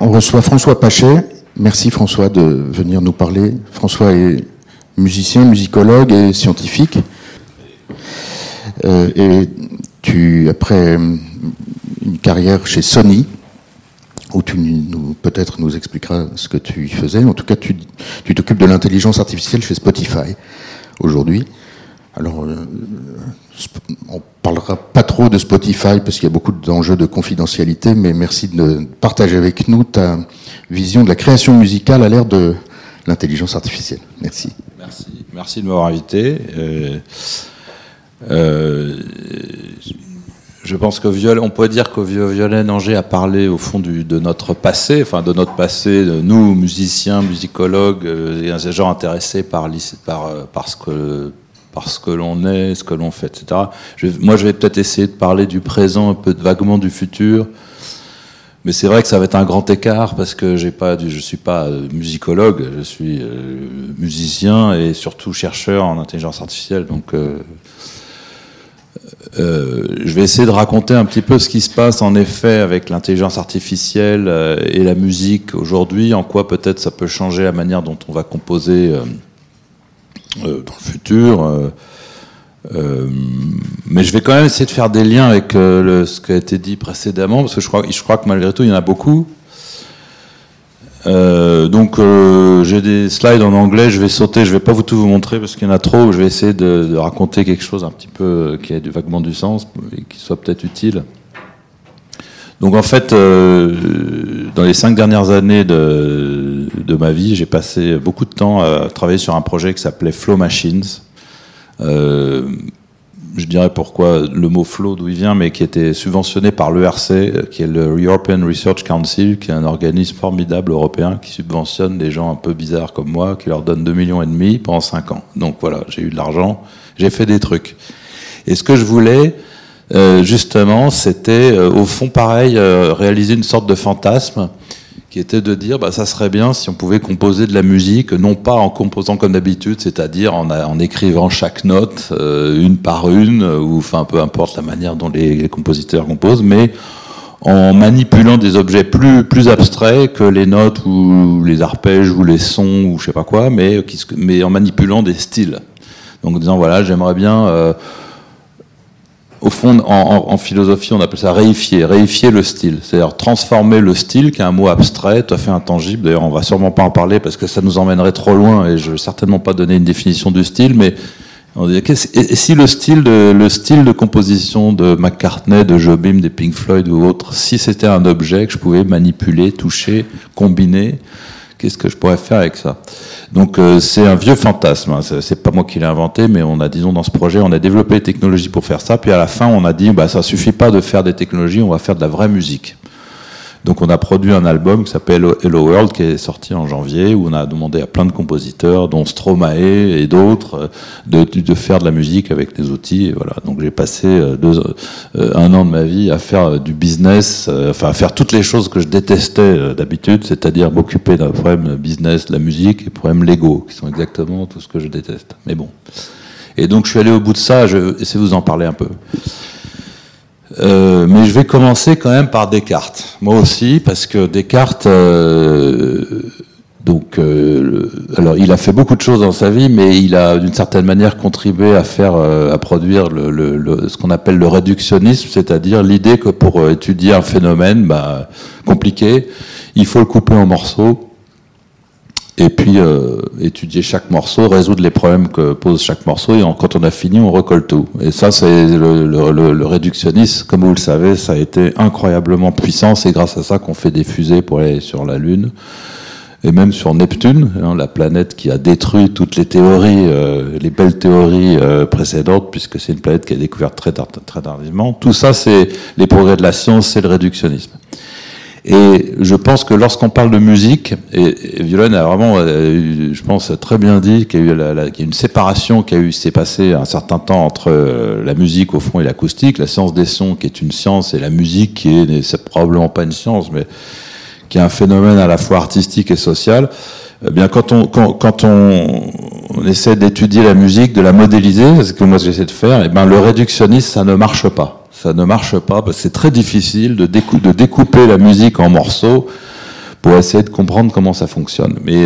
On reçoit François Pachet. Merci François de venir nous parler. François est musicien, musicologue et scientifique. Euh, et tu, après une carrière chez Sony, où tu nous, peut-être nous expliqueras ce que tu y faisais. En tout cas, tu, tu t'occupes de l'intelligence artificielle chez Spotify aujourd'hui. Alors, euh, on parlera pas trop de Spotify parce qu'il y a beaucoup d'enjeux de confidentialité, mais merci de partager avec nous ta vision de la création musicale à l'ère de l'intelligence artificielle. Merci. Merci, merci de m'avoir invité. Euh, euh, je pense que Violet, on pourrait dire que Violet Angers a parlé au fond de notre passé, enfin de notre passé, de nous musiciens, musicologues, euh, et gens intéressés par, par ce que parce que l'on est, ce que l'on fait, etc. moi, je vais peut-être essayer de parler du présent, un peu vaguement du futur. Mais c'est vrai que ça va être un grand écart parce que j'ai pas, je suis pas euh, musicologue, je suis euh, musicien et surtout chercheur en intelligence artificielle. Donc, euh, je vais essayer de raconter un petit peu ce qui se passe en effet avec l'intelligence artificielle et la musique aujourd'hui, en quoi peut-être ça peut changer la manière dont on va composer dans le futur. Euh, euh, mais je vais quand même essayer de faire des liens avec ce qui a été dit précédemment, parce que je crois, que malgré tout, il y en a beaucoup. donc j'ai des slides en anglais, je vais sauter, je vais pas vous tout vous montrer parce qu'il y en a trop. Je vais essayer de, raconter quelque chose un petit peu qui ait vaguement du sens et qui soit peut-être utile. Donc en fait, dans les cinq dernières années de, de ma vie, j'ai passé beaucoup de temps à travailler sur un projet qui s'appelait Flow Machines. Euh, je dirais pourquoi le mot flow, d'où il vient, mais qui était subventionné par l'ERC, qui est le European Research Council, qui est un organisme formidable européen qui subventionne des gens un peu bizarres comme moi, qui leur donne 2 millions et demi pendant 5 ans. Donc voilà, j'ai eu de l'argent, j'ai fait des trucs. Et ce que je voulais, euh, justement, c'était euh, au fond pareil, réaliser une sorte de fantasme qui était de dire bah, ça serait bien si on pouvait composer de la musique, non pas en composant comme d'habitude, c'est-à-dire en, en, écrivant chaque note euh, une par une, ou enfin peu importe la manière dont les, compositeurs composent, mais en manipulant des objets plus, plus abstraits que les notes ou les arpèges ou les sons ou je sais pas quoi, mais, mais en manipulant des styles. Donc en disant voilà j'aimerais bien... Euh, au fond, en, philosophie, on appelle ça réifier, réifier le style. C'est-à-dire transformer le style, qui est un mot abstrait, tout à fait intangible. D'ailleurs, on va sûrement pas en parler parce que ça nous emmènerait trop loin et je vais certainement pas donner une définition du style, mais si le style de, le style de composition de McCartney, de Jobim, des Pink Floyd ou autres, si c'était un objet que je pouvais manipuler, toucher, combiner, qu'est-ce que je pourrais faire avec ça? Donc euh, c'est un vieux fantasme, hein. c'est pas moi qui l'ai inventé, mais on a, disons, dans ce projet, on a développé des technologies pour faire ça, puis à la fin, on a dit, bah ça suffit pas de faire des technologies, on va faire de la vraie musique. Donc on a produit un album qui s'appelle Hello World qui est sorti en janvier où on a demandé à plein de compositeurs dont Stromae et d'autres de, de, faire de la musique avec des outils voilà. Donc j'ai passé euh, euh, un an de ma vie à faire du business, euh, enfin à faire toutes les choses que je détestais d'habitude, c'est-à-dire m'occuper d'un problème business, de la musique et problèmes légaux qui sont exactement tout ce que je déteste. Mais bon. Et donc je suis allé au bout de ça, je vais vous en parler un peu. Euh, mais je vais commencer quand même par Descartes. Moi aussi, parce que Descartes, euh, donc, euh, alors il a fait beaucoup de choses dans sa vie, mais il a d'une certaine manière contribué à faire, à produire le, le, ce qu'on appelle le réductionnisme, c'est-à-dire l'idée que pour étudier un phénomène bah, compliqué, il faut le couper en morceaux et puis euh, étudier chaque morceau, résoudre les problèmes que pose chaque morceau, et quand on a fini, on recolle tout. Et ça, c'est le, réductionnisme, comme vous le savez, ça a été incroyablement puissant, c'est grâce à ça qu'on fait des fusées pour aller sur la Lune, et même sur Neptune, hein, la planète qui a détruit toutes les théories, euh, les belles théories euh, précédentes, puisque c'est une planète qui a découvert très, très tardivement. Tout ça, c'est les progrès de la science, c'est le réductionnisme. Et je pense que lorsqu'on parle de musique, et, Violaine a vraiment, euh, je pense, très bien dit qu'il y a eu la, une séparation qui a eu, s'est passé un certain temps entre euh, la musique au fond et l'acoustique, la science des sons qui est une science et la musique qui est, c'est probablement pas une science, mais qui est un phénomène à la fois artistique et social. Eh bien, quand on, quand, on, essaie d'étudier la musique, de la modéliser, c'est ce que moi j'essaie de faire, et eh ben le réductionnisme, ça ne marche pas ça ne marche pas parce que c'est très difficile de, découper la musique en morceaux pour essayer de comprendre comment ça fonctionne. Mais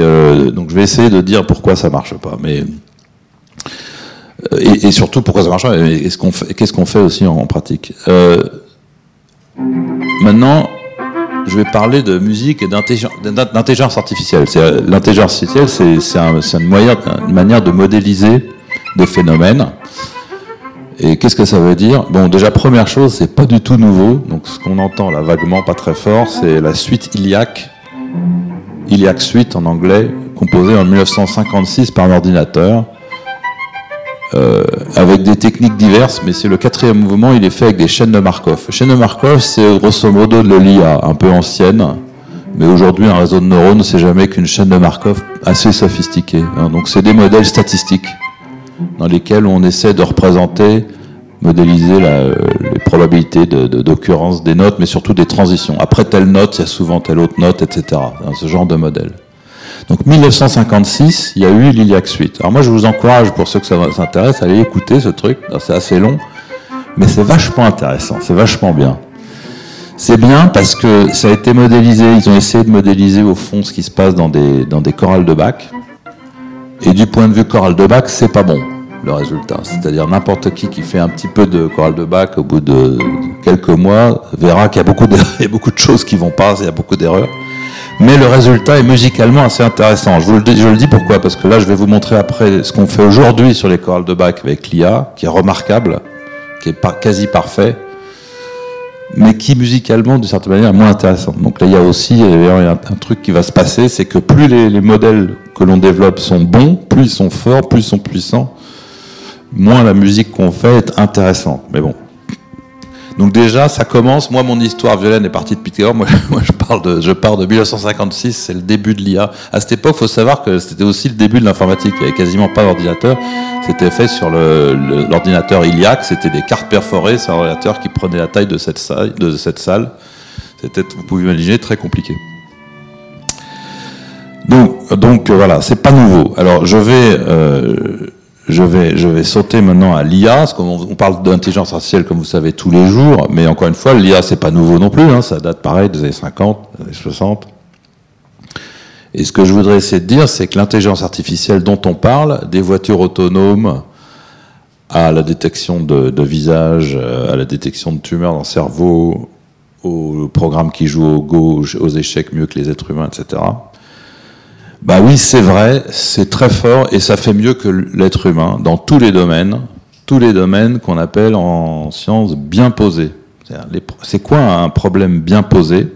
donc je vais essayer de dire pourquoi ça marche pas. Mais et, surtout pourquoi ça marche pas et qu'est-ce qu'on fait, aussi en, pratique? maintenant, je vais parler de musique et d'intelligence artificielle. L'intelligence artificielle, c'est une, une manière de modéliser des phénomènes. Et qu'est-ce que ça veut dire? Bon, déjà, première chose, c'est pas du tout nouveau. Donc, ce qu'on entend là vaguement, pas très fort, c'est la suite Iliac, Iliac Suite en anglais, composée en 1956 par un ordinateur. Euh, avec des techniques diverses, mais c'est le quatrième mouvement, il est fait avec des chaînes de Markov. Chaîne de Markov, c'est grosso modo de l'IA un peu ancienne, mais aujourd'hui, un réseau de neurones, c'est jamais qu'une chaîne de Markov assez sophistiquée. Hein. Donc, c'est des modèles statistiques dans lesquels on essaie de représenter, modéliser les probabilités d'occurrence des notes, mais surtout des transitions. Après telle note, il y a souvent telle autre note, etc. Ce genre de modèle. Donc 1956, il y a eu l'Iliac Suite. Alors moi, je vous encourage, pour ceux que ça s'intéresse, à aller écouter ce truc. C'est assez long, mais c'est vachement intéressant, c'est vachement bien. C'est bien parce que ça a été modélisé, ils ont essayé de modéliser au fond ce qui se passe dans des, dans des chorales de Bach. Et du point de vue chorale de Bach, c'est pas bon le résultat. C'est-à-dire n'importe qui qui fait un petit peu de chorale de Bach au bout de quelques mois verra qu'il y a beaucoup de, beaucoup de choses qui vont pas, il y a beaucoup d'erreurs mais le résultat est musicalement assez intéressant. Je, vous le dis, je le dis pourquoi? Parce que là, je vais vous montrer après ce qu'on fait aujourd'hui sur les chorales de Bach avec l'IA, qui est remarquable, qui est quasi parfait, mais qui musicalement, d'une certaine manière, est moins intéressant. Donc là, il y a aussi a un, truc qui va se passer, c'est que plus les, les modèles que l'on développe sont bons, plus ils sont forts, plus ils sont puissants, moins la musique qu'on fait est intéressante. Mais bon, donc déjà, ça commence. Moi, mon histoire violaine est partie de Pythagore. Moi, je parle de, pars de 1956. C'est le début de l'IA. À cette époque, faut savoir que c'était aussi le début de l'informatique. Il y avait quasiment pas d'ordinateur. C'était fait sur l'ordinateur Iliac. C'était des cartes perforées. C'est un ordinateur qui prenait la taille de cette salle. De cette salle. C'était, vous pouvez imaginer, très compliqué. Donc, donc voilà, c'est pas nouveau. Alors, je vais euh, je vais, sauter maintenant à l'IA, qu'on on parle d'intelligence artificielle, comme vous savez, tous les jours, mais encore une fois, l'IA, c'est pas nouveau non plus, hein, ça date pareil des années 50, des années 60. Et ce que je voudrais essayer de dire, c'est que l'intelligence artificielle dont on parle, des voitures autonomes, à la détection de, de visage, à la détection de tumeurs dans le cerveau, au programme qui joue au Go, aux échecs mieux que les êtres humains, etc. Bah oui, c'est vrai, c'est très fort et ça fait mieux que l'être humain dans tous les domaines, tous les domaines qu'on appelle en sciences bien posés. C'est quoi un problème bien posé?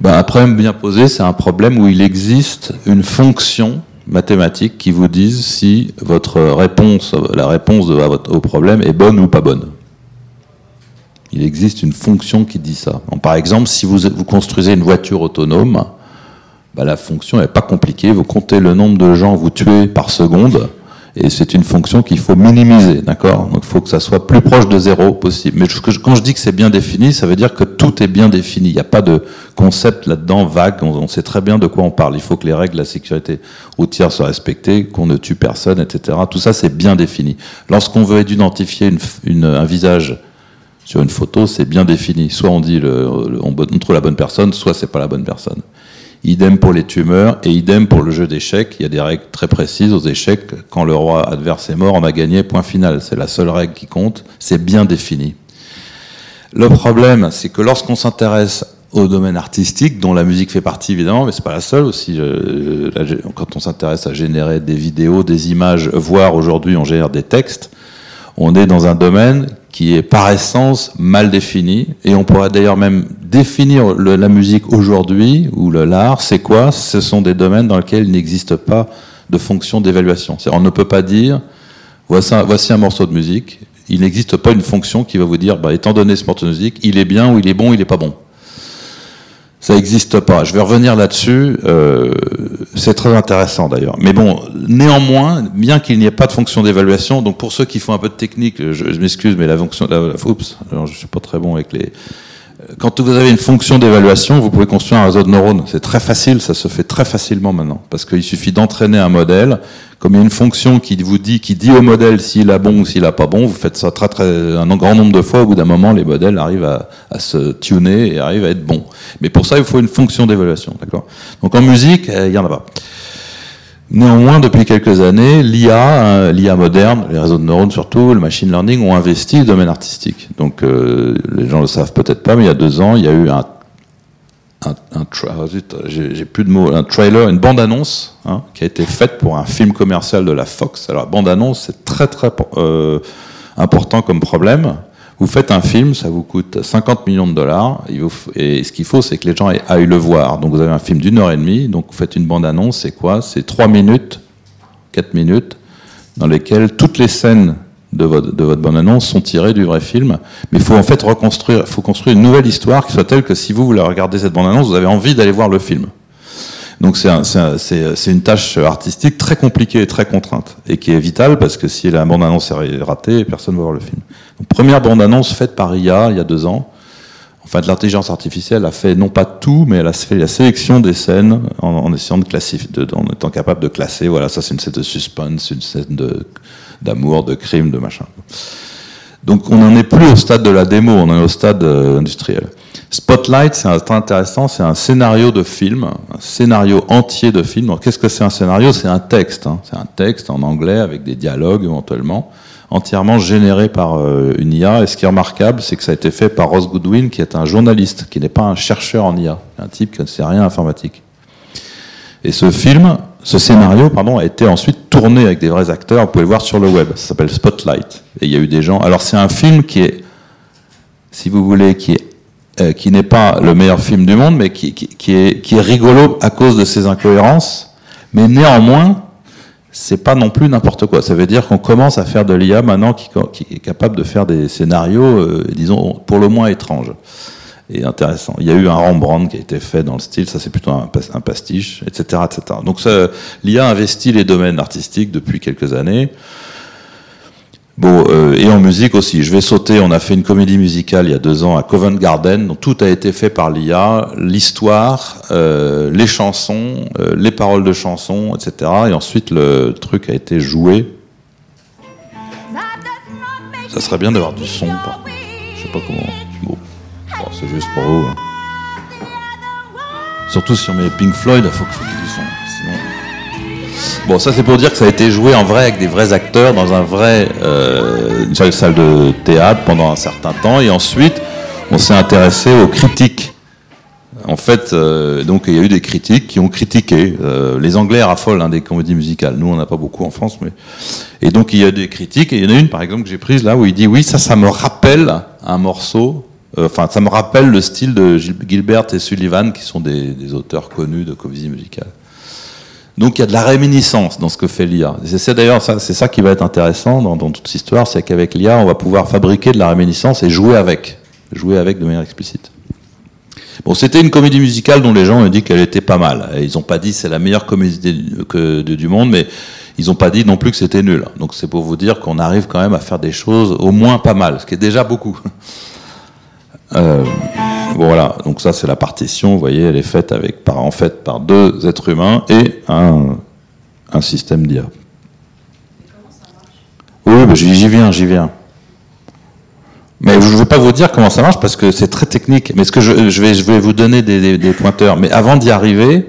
Ben, Un problème bien posé, c'est un problème où il existe une fonction mathématique qui vous dise si votre réponse, la réponse au problème est bonne ou pas bonne. Il existe une fonction qui dit ça. par exemple, si vous, vous construisez une voiture autonome, bah, la fonction n'est pas compliquée. Vous comptez le nombre de gens vous tuez par seconde, et c'est une fonction qu'il faut minimiser, d'accord? Donc il faut que ça soit plus proche de zéro possible. Mais quand je dis que c'est bien défini, ça veut dire que tout est bien défini. Il n'y a pas de concept là-dedans vague. On, sait très bien de quoi on parle. Il faut que les règles de la sécurité routière soient respectées, qu'on ne tue personne, etc. Tout ça, c'est bien défini. Lorsqu'on veut identifier un visage sur une photo, c'est bien défini. Soit on dit le, on montre la bonne personne, soit c'est pas la bonne personne. Idem pour les tumeurs et idem pour le jeu d'échecs. Il y a des règles très précises aux échecs. Quand le roi adverse est mort, on a gagné, point final. C'est la seule règle qui compte. C'est bien défini. Le problème, c'est que lorsqu'on s'intéresse au domaine artistique, dont la musique fait partie évidemment, mais c'est pas la seule aussi. quand on s'intéresse à générer des vidéos, des images, voire aujourd'hui on gère des textes, on est dans un domaine qui est par essence mal défini, et on pourrait d'ailleurs même définir la musique aujourd'hui, ou l'art, c'est quoi? Ce sont des domaines dans lesquels il n'existe pas de fonction d'évaluation. On ne peut pas dire, voici un, voici un morceau de musique, il n'existe pas une fonction qui va vous dire, bah, étant donné ce morceau de musique, il est bien ou il est bon, il n'est pas bon. Ça n'existe pas. Je vais revenir là-dessus. Euh, c'est très intéressant d'ailleurs. Mais bon, néanmoins, bien qu'il n'y ait pas de fonction d'évaluation, donc pour ceux qui font un peu de technique, je, m'excuse, mais la fonction, la, oups, alors je suis pas très bon avec les. Quand vous avez une fonction d'évaluation, vous pouvez construire un réseau de neurones. C'est très facile, ça se fait très facilement maintenant. Parce qu'il suffit d'entraîner un modèle. Comme il y a une fonction qui vous dit, qui dit au modèle s'il a bon ou s'il a pas bon, vous faites ça très, très, un grand nombre de fois. Au bout d'un moment, les modèles arrivent à, à, se tuner et arrivent à être bons. Mais pour ça, il faut une fonction d'évaluation, d'accord? Donc en musique, euh, il y en a pas. Néanmoins, depuis quelques années, l'IA, hein, l'IA moderne, les réseaux de neurones surtout, le machine learning ont investi le domaine artistique. Donc, euh, les gens le savent peut-être pas, mais il y a deux ans, il y a eu un, un, oh, j'ai plus de mots, un trailer, une bande-annonce hein, qui a été faite pour un film commercial de la Fox. Alors, bande-annonce, c'est très très euh, important comme problème vous faites un film, ça vous coûte 50 millions de dollars, et ce qu'il faut, c'est que les gens aillent le voir. Donc vous avez un film d'une heure et demie, donc vous faites une bande-annonce, c'est quoi? C'est trois minutes, quatre minutes, dans lesquelles toutes les scènes de votre, de votre bande-annonce sont tirées du vrai film. Mais il faut en fait reconstruire, faut construire une nouvelle histoire qui soit telle que si vous voulez regarder cette bande-annonce, vous avez envie d'aller voir le film. Donc c'est une tâche artistique très compliquée et très contrainte, et qui est vitale parce que si la bande-annonce est ratée, personne ne va voir le film. Première bande-annonce faite par IA il y a deux ans. Enfin, l'intelligence artificielle a fait non pas tout, mais elle a fait la sélection des scènes en, essayant de classifier, en étant capable de classer. Voilà, ça c'est une scène de suspense, une scène d'amour, de, crime, de machin. Donc on n'en est plus au stade de la démo, on est au stade euh, industriel. Spotlight, c'est intéressant, c'est un scénario de film, un scénario entier de film. qu'est-ce que c'est un scénario? C'est un texte, hein. c'est un texte en anglais avec des dialogues éventuellement, entièrement généré par euh, une IA. Et ce qui est remarquable, c'est que ça a été fait par Ross Goodwin, qui est un journaliste, qui n'est pas un chercheur en IA, un type qui ne sait rien informatique. Et ce film, ce scénario, pardon, a été ensuite tourné avec des vrais acteurs. Vous pouvez le voir sur le web. Ça s'appelle Spotlight. Et il y a eu des gens. Alors c'est un film qui est, si vous voulez, qui est euh, qui n'est pas le meilleur film du monde, mais qui, est, qui est rigolo à cause de ses incohérences. Mais néanmoins, c'est pas non plus n'importe quoi. Ça veut dire qu'on commence à faire de l'IA maintenant qui, est capable de faire des scénarios, euh, disons, pour le moins étranges et intéressants. Il y a eu un Rembrandt qui a été fait dans le style, ça c'est plutôt un, un, pastiche, etc. etc. Donc l'IA investit les domaines artistiques depuis quelques années. Bon, euh, et en musique aussi. Je vais sauter. On a fait une comédie musicale il y a deux ans à Covent Garden. Donc tout a été fait par l'IA, l'histoire, euh, les chansons, euh, les paroles de chansons, etc. Et ensuite le truc a été joué. Ça serait bien d'avoir du son. Je sais pas comment. Bon, c'est juste pour vous. Hein. Surtout si on met Pink Floyd, il faut, faut qu'il y du son. Bon, ça c'est pour dire que ça a été joué en vrai avec des vrais acteurs dans un vrai euh, une salle de théâtre pendant un certain temps, et ensuite on s'est intéressé aux critiques. En fait, euh, donc il y a eu des critiques qui ont critiqué. Euh, les Anglais raffolent hein, des comédies musicales. Nous, on n'a pas beaucoup en France, mais et donc il y a des critiques. Et il y en a une, par exemple, que j'ai prise là où il dit oui, ça, ça me rappelle un morceau. euh, Enfin, ça me rappelle le style de Gilbert et Sullivan, qui sont des auteurs connus de comédies musicales. Donc il y a de la réminiscence dans ce que fait l'IA. C'est d'ailleurs ça, ça qui va être intéressant dans, toute cette histoire, c'est qu'avec l'IA, on va pouvoir fabriquer de la réminiscence et jouer avec, jouer avec de manière explicite. Bon, c'était une comédie musicale dont les gens ont dit qu'elle était pas mal. Ils n'ont pas dit c'est la meilleure comédie du monde, mais ils n'ont pas dit non plus que c'était nul. Donc c'est pour vous dire qu'on arrive quand même à faire des choses au moins pas mal, ce qui est déjà beaucoup. Euh, voilà, donc ça c'est la partition, vous voyez, elle est faite avec, par, en fait par deux êtres humains et un, système d'IA. Oui, bah, j'y viens, j'y viens. Mais je ne vais pas vous dire comment ça marche parce que c'est très technique. Mais ce que je, vais, je vais vous donner des, des pointeurs. Mais avant d'y arriver,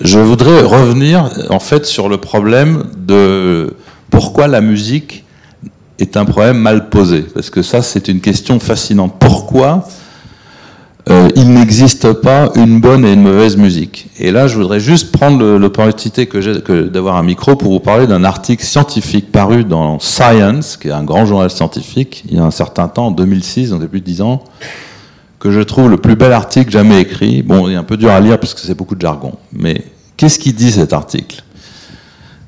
je voudrais revenir en fait sur le problème de pourquoi la musique est un problème mal posé. Parce que ça, c'est une question fascinante. Pourquoi euh, il n'existe pas une bonne et une mauvaise musique Et là, je voudrais juste prendre l'opportunité que j'ai d'avoir un micro pour vous parler d'un article scientifique paru dans Science, qui est un grand journal scientifique, il y a un certain temps, en 2006, donc depuis 10 ans, que je trouve le plus bel article jamais écrit. Bon, il est un peu dur à lire parce que c'est beaucoup de jargon. Mais qu'est-ce qu'il dit cet article?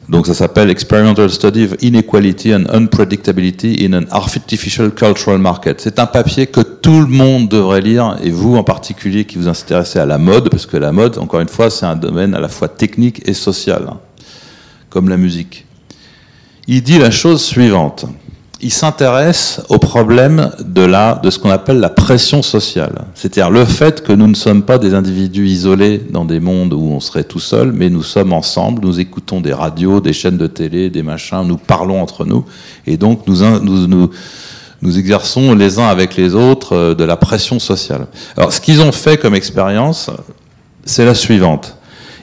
Donc ça s'appelle Experimental Study of Inequality and Unpredictability in an Artificial Cultural Market. C'est un papier que tout le monde devrait lire, et vous en particulier qui vous intéressez à la mode, parce que la mode, encore une fois, c'est un domaine à la fois technique et social, hein, comme la musique. Il dit la chose suivante. Il s'intéresse au problème de, de ce qu'on appelle la pression sociale. C'est-à-dire le fait que nous ne sommes pas des individus isolés dans des mondes où on serait tout seul, mais nous sommes ensemble, nous écoutons des radios, des chaînes de télé, des machins, nous parlons entre nous, et donc nous, nous, nous, nous exerçons les uns avec les autres euh, de la pression sociale. Alors ce qu'ils ont fait comme expérience, c'est la suivante.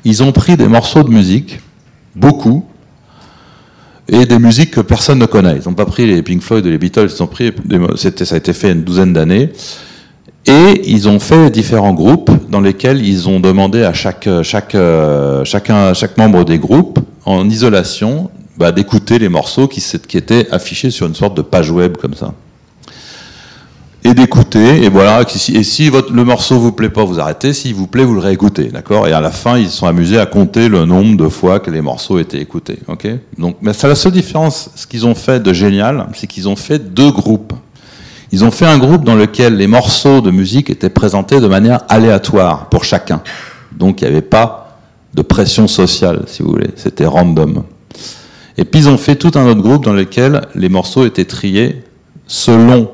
Ils ont pris des morceaux de musique, beaucoup, et des musiques que personne ne connaît. Ils n'ont pas pris les Pink Floyd les Beatles, ils ont pris, ça a été fait une douzaine d'années, et ils ont fait différents groupes dans lesquels ils ont demandé à chaque, chaque, chacun, chaque membre des groupes, en isolation, bah, d'écouter les morceaux qui, qui étaient affichés sur une sorte de page web comme ça et d'écouter. Et voilà. Et si le morceau vous plaît pas, vous arrêtez. S'il vous plaît, vous le réécoutez. D'accord? Et à la fin, ils se sont amusés à compter le nombre de fois que les morceaux étaient écoutés. Ok? Donc, mais c'est la seule différence. Ce qu'ils ont fait de génial, c'est qu'ils ont fait deux groupes. Ils ont fait un groupe dans lequel les morceaux de musique étaient présentés de manière aléatoire pour chacun. Donc, il n'y avait pas de pression sociale, si vous voulez. C'était random. Et puis, ils ont fait tout un autre groupe dans lequel les morceaux étaient triés selon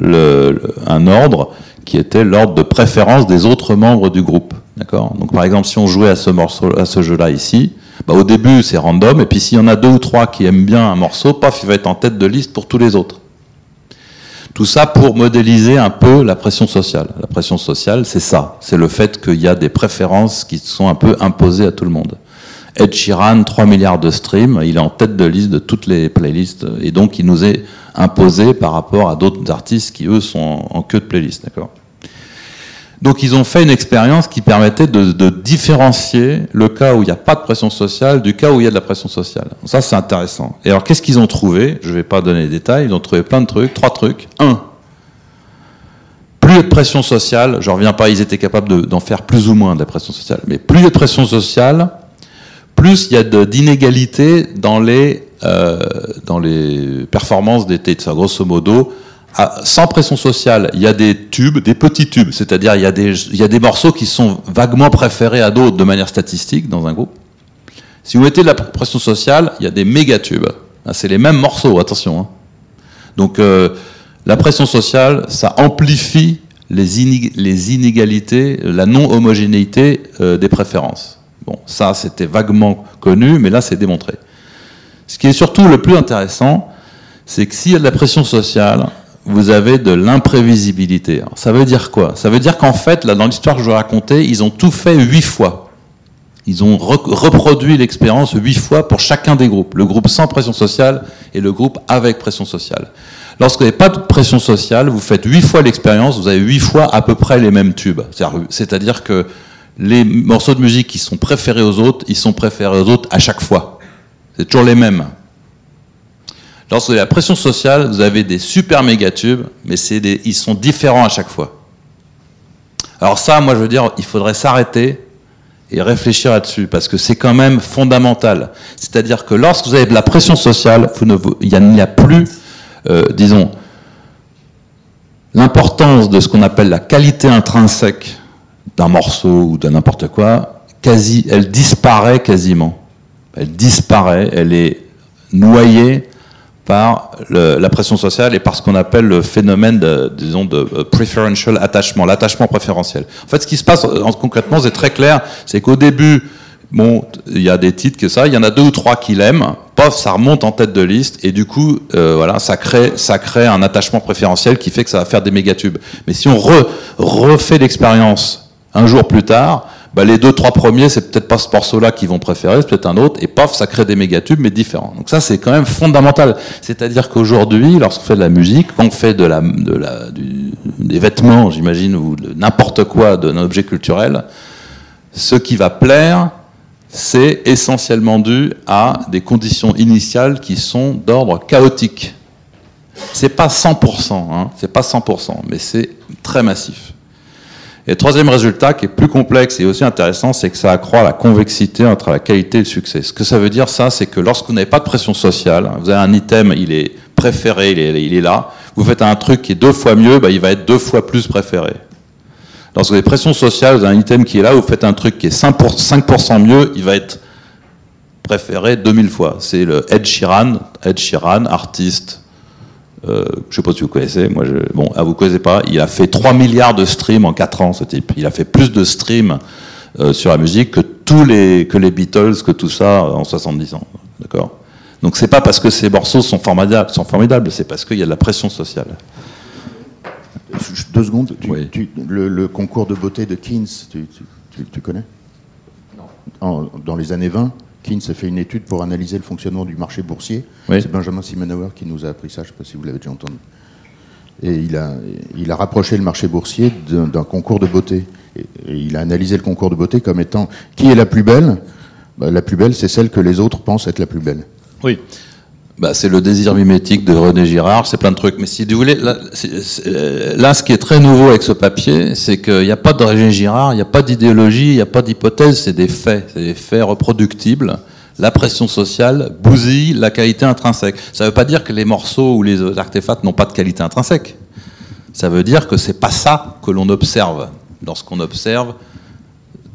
le, un ordre qui était l'ordre de préférence des autres membres du groupe. D'accord? Donc par exemple, si on jouait à ce morceau, à ce jeu-là ici, bah, au début c'est random, et puis s'il y en a deux ou trois qui aiment bien un morceau, paf, il va être en tête de liste pour tous les autres. Tout ça pour modéliser un peu la pression sociale. La pression sociale, c'est ça. C'est le fait qu'il y a des préférences qui sont un peu imposées à tout le monde. Ed Sheeran, 3 milliards de streams, il est en tête de liste de toutes les playlists, et donc il nous est imposé par rapport à d'autres artistes qui, eux, sont en, queue de playlist. D'accord? Donc ils ont fait une expérience qui permettait de, différencier le cas où il n'y a pas de pression sociale du cas où il y a de la pression sociale. Ça c'est intéressant. Et alors qu'est-ce qu'ils ont trouvé? Je ne vais pas donner les détails, ils ont trouvé plein de trucs, trois trucs. Un, plus il y a de pression sociale, je reviens pas, ils étaient capables d'en faire plus ou moins de la pression sociale, mais plus il y a de pression sociale, plus il y a d'inégalités dans les euh, dans les performances des têtes. Grosso modo, sans pression sociale, il y a des tubes, des petits tubes, c'est-à-dire il, y a des, il y a des morceaux qui sont vaguement préférés à d'autres de manière statistique dans un groupe. Si vous mettez de la pression sociale, il y a des méga tubes. Ah, c'est les mêmes morceaux, attention. Hein. Donc euh, la pression sociale, ça amplifie les, inégalités, la non-homogénéité euh, des préférences. Bon, ça c'était vaguement connu, mais là c'est démontré. Ce qui est surtout le plus intéressant, c'est que s'il y a de la pression sociale, vous avez de l'imprévisibilité. Ça veut dire quoi? Ça veut dire qu'en fait, là, dans l'histoire que je vous racontais, ils ont tout fait huit fois. Ils ont reproduit l'expérience huit fois pour chacun des groupes. Le groupe sans pression sociale et le groupe avec pression sociale. Lorsque vous n'avez pas de pression sociale, vous faites huit fois l'expérience, vous avez huit fois à peu près les mêmes tubes. C'est-à-dire que les morceaux de musique qui sont préférés aux autres, ils sont préférés aux autres à chaque fois. C'est toujours les mêmes. Lorsque vous avez la pression sociale, vous avez des super mégatubes, mais des, ils sont différents à chaque fois. Alors ça, moi je veux dire, il faudrait s'arrêter et réfléchir là-dessus, parce que c'est quand même fondamental. C'est-à-dire que lorsque vous avez de la pression sociale, il n'y a, plus, euh, disons, l'importance de ce qu'on appelle la qualité intrinsèque d'un morceau ou de n'importe quoi, quasi, elle disparaît quasiment elle disparaît, elle est noyée par la pression sociale et par ce qu'on appelle le phénomène de, disons, de euh, preferential attachment, l'attachement préférentiel. En fait, ce qui se passe euh, concrètement, c'est très clair, c'est qu'au début, bon, il y a des titres que ça, il y en a deux ou trois qui l'aiment, pof, ça remonte en tête de liste et du coup, euh, voilà, ça crée, ça crée un attachement préférentiel qui fait que ça va faire des mégatubes. Mais si on refait l'expérience un jour plus tard, bah, les deux, trois premiers, c'est peut-être pas ce morceau-là qu'ils vont préférer, c'est peut-être un autre, et paf, ça crée des mégatubes, mais différents. Donc ça, c'est quand même fondamental. C'est-à-dire qu'aujourd'hui, lorsqu'on fait de la musique, quand on fait de la, des vêtements, j'imagine, ou n'importe quoi, d'un objet culturel, ce qui va plaire, c'est essentiellement dû à des conditions initiales qui sont d'ordre chaotique. C'est pas 100%, hein, c'est pas 100%, mais c'est très massif. Et le troisième résultat, qui est plus complexe et aussi intéressant, c'est que ça accroît la convexité entre la qualité et le succès. Ce que ça veut dire, ça, c'est que lorsque vous n'avez pas de pression sociale, vous avez un item, il est préféré, il est, là, vous faites un truc qui est deux fois mieux, bah, il va être deux fois plus préféré. Lorsque vous avez pression sociale, vous avez un item qui est là, vous faites un truc qui est 5%, 5 mieux, il va être préféré 2000 fois. C'est le Ed Sheeran, Ed Sheeran, artiste Euh, je sais pas si vous connaissez, moi je, bon, ah, vous connaissez pas, il a fait 3 milliards de streams en 4 ans ce type. Il a fait plus de streams euh, sur la musique que tous les que les Beatles, que tout ça en 70 ans. D'accord? Donc c'est pas parce que ces morceaux sont formidables, sont formidables, c'est parce qu'il y a de la pression sociale. Deux secondes. Tu, Oui. tu- le, le concours de beauté de Keynes, tu, tu- tu- tu connais? Non. dans les années 20, Keynes a fait une étude pour analyser le fonctionnement du marché boursier. Oui. C'est Benjamin Simonauer qui nous a appris ça, je ne sais pas si vous l'avez déjà entendu. Et il a, il a rapproché le marché boursier d'un concours de beauté. Et, et il a analysé le concours de beauté comme étant qui est la plus belle? Bah, La plus belle, c'est celle que les autres pensent être la plus belle. Oui. Bah, c'est le désir mimétique de René Girard, c'est plein de trucs. Mais si vous voulez, là, euh, ce qui est très nouveau avec ce papier, c'est qu'il n'y a pas de René Girard, il n'y a pas d'idéologie, il n'y a pas d'hypothèse, c'est des faits, c'est des faits reproductibles. La pression sociale bousille la qualité intrinsèque. Ça ne veut pas dire que les morceaux ou les artefacts n'ont pas de qualité intrinsèque. Ça veut dire que c'est pas ça que l'on observe lorsqu'on observe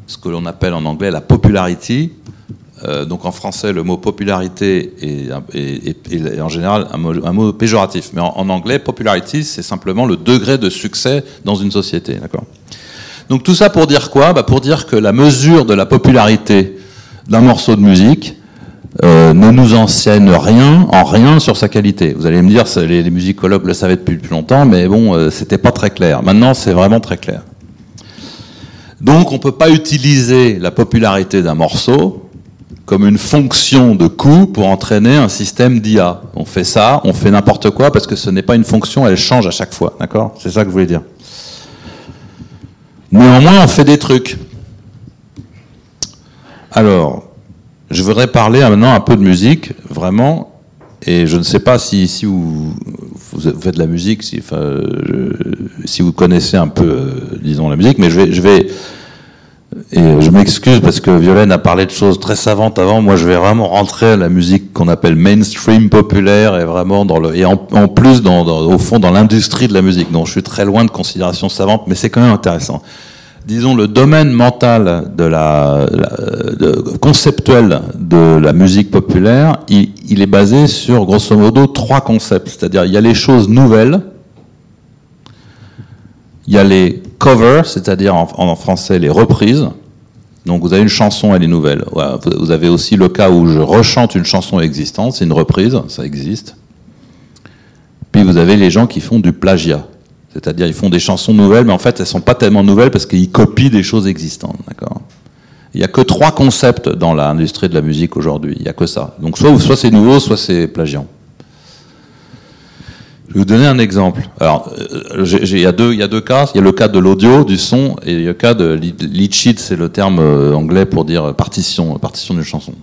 ce que l'on appelle en anglais la popularity, euh, donc en français, le mot popularité est, en général un mot, péjoratif. Mais en, anglais, popularity, c'est simplement le degré de succès dans une société. Donc tout ça pour dire quoi? Bah Pour dire que la mesure de la popularité d'un morceau de musique euh, ne nous enseigne rien, en rien sur sa qualité. Vous allez me dire, les musicologues le savaient depuis plus longtemps, mais bon, euh, c'était pas très clair. Maintenant, c'est vraiment très clair. Donc on ne peut pas utiliser la popularité d'un morceau comme une fonction de coût pour entraîner un système d'IA. On fait ça, on fait n'importe quoi parce que ce n'est pas une fonction, elle change à chaque fois. D'accord? C'est ça que je voulais dire. Néanmoins, on fait des trucs. Alors, je voudrais parler maintenant un peu de musique, vraiment. Et je ne sais pas si, si vous, faites de la musique, si, je- si vous connaissez un peu, euh, disons, la musique, mais je vais, je vais et je m'excuse parce que Violaine a parlé de choses très savantes avant. Moi, je vais vraiment rentrer à la musique qu'on appelle mainstream populaire et vraiment dans le et en, plus dans, au fond dans l'industrie de la musique. Donc, je suis très loin de considérations savantes, mais c'est quand même intéressant. Disons le domaine mental de la, conceptuel de la musique populaire, il est basé sur grosso modo trois concepts. C'est-à-dire, il y a les choses nouvelles, il y a les covers, c'est-à-dire en, français les reprises. Donc vous avez une chanson, elle est nouvelle. Vous avez aussi le cas où je rechante une chanson existante, c'est une reprise, ça existe. Puis vous avez les gens qui font du plagiat. C'est-à-dire ils font des chansons nouvelles, mais en fait elles sont pas tellement nouvelles parce qu'ils copient des choses existantes. D'accord? Il n'y a que trois concepts dans l'industrie de la musique aujourd'hui. Il n'y a que ça. Donc soit, soit c'est nouveau, soit c'est plagiant. Je vais vous donner un exemple. Alors, euh, il y, a deux- cas. Il y a le cas de l'audio, du son, et il y a le cas de lead sheet, c'est le terme euh, anglais pour dire partition, partition d'une chanson.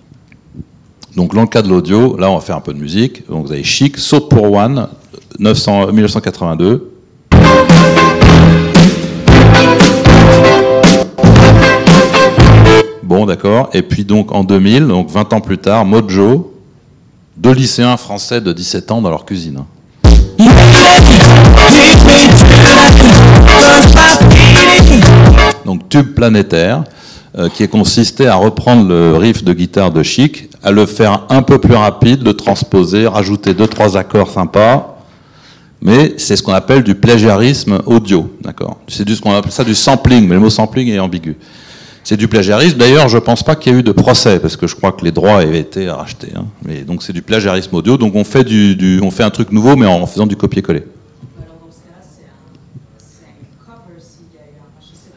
Donc, dans le cas de l'audio, là, on va faire un peu de musique. Donc, vous avez Chic, Saute pour One, 900 1982. Bon, d'accord. Et puis, donc, en 2000, donc 20 ans plus tard, Mojo, deux lycéens français de 17 ans dans leur cuisine. Donc tube planétaire, euh, qui consistait à reprendre le riff de guitare de Chic, à le faire un peu plus rapide, le transposer, rajouter deux trois accords sympas. Mais c'est ce qu'on appelle du plagiarisme audio, d'accord? C'est ce qu'on appelle ça du sampling, mais le mot sampling est ambigu. C'est du plagiarisme. D'ailleurs, je pense pas qu'il y ait eu de procès parce que je crois que les droits avaient été rachetés. hein. Donc c'est du plagiarisme audio. Donc on fait du, on fait un truc nouveau, mais en faisant du copier-coller.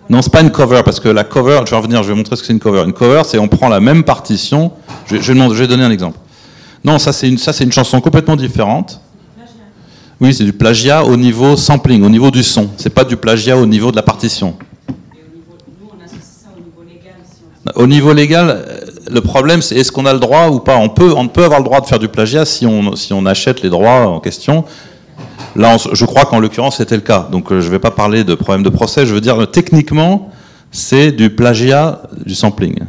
Non, c'est pas une cover, parce que la cover, je vais revenir, je vais montrer ce que c'est une cover. Une cover, c'est on prend la même partition. Je, vais- je vais donner un exemple. Non, ça c'est une, ça une chanson complètement différente. Oui, c'est du plagiat au niveau sampling, au niveau du son. C'est pas du plagiat au niveau de la partition. Et au niveau, nous, on associe ça au niveau légal. Si on Au niveau légal, euh, le problème c'est est-ce qu'on a le droit ou pas? On peut, on peut avoir le droit de faire du plagiat si on, achète les droits en question. Là, je crois qu'en l'occurrence c'était le cas. Donc euh, je ne vais pas parler de problème de procès. Je veux dire techniquement, c'est du plagiat du sampling.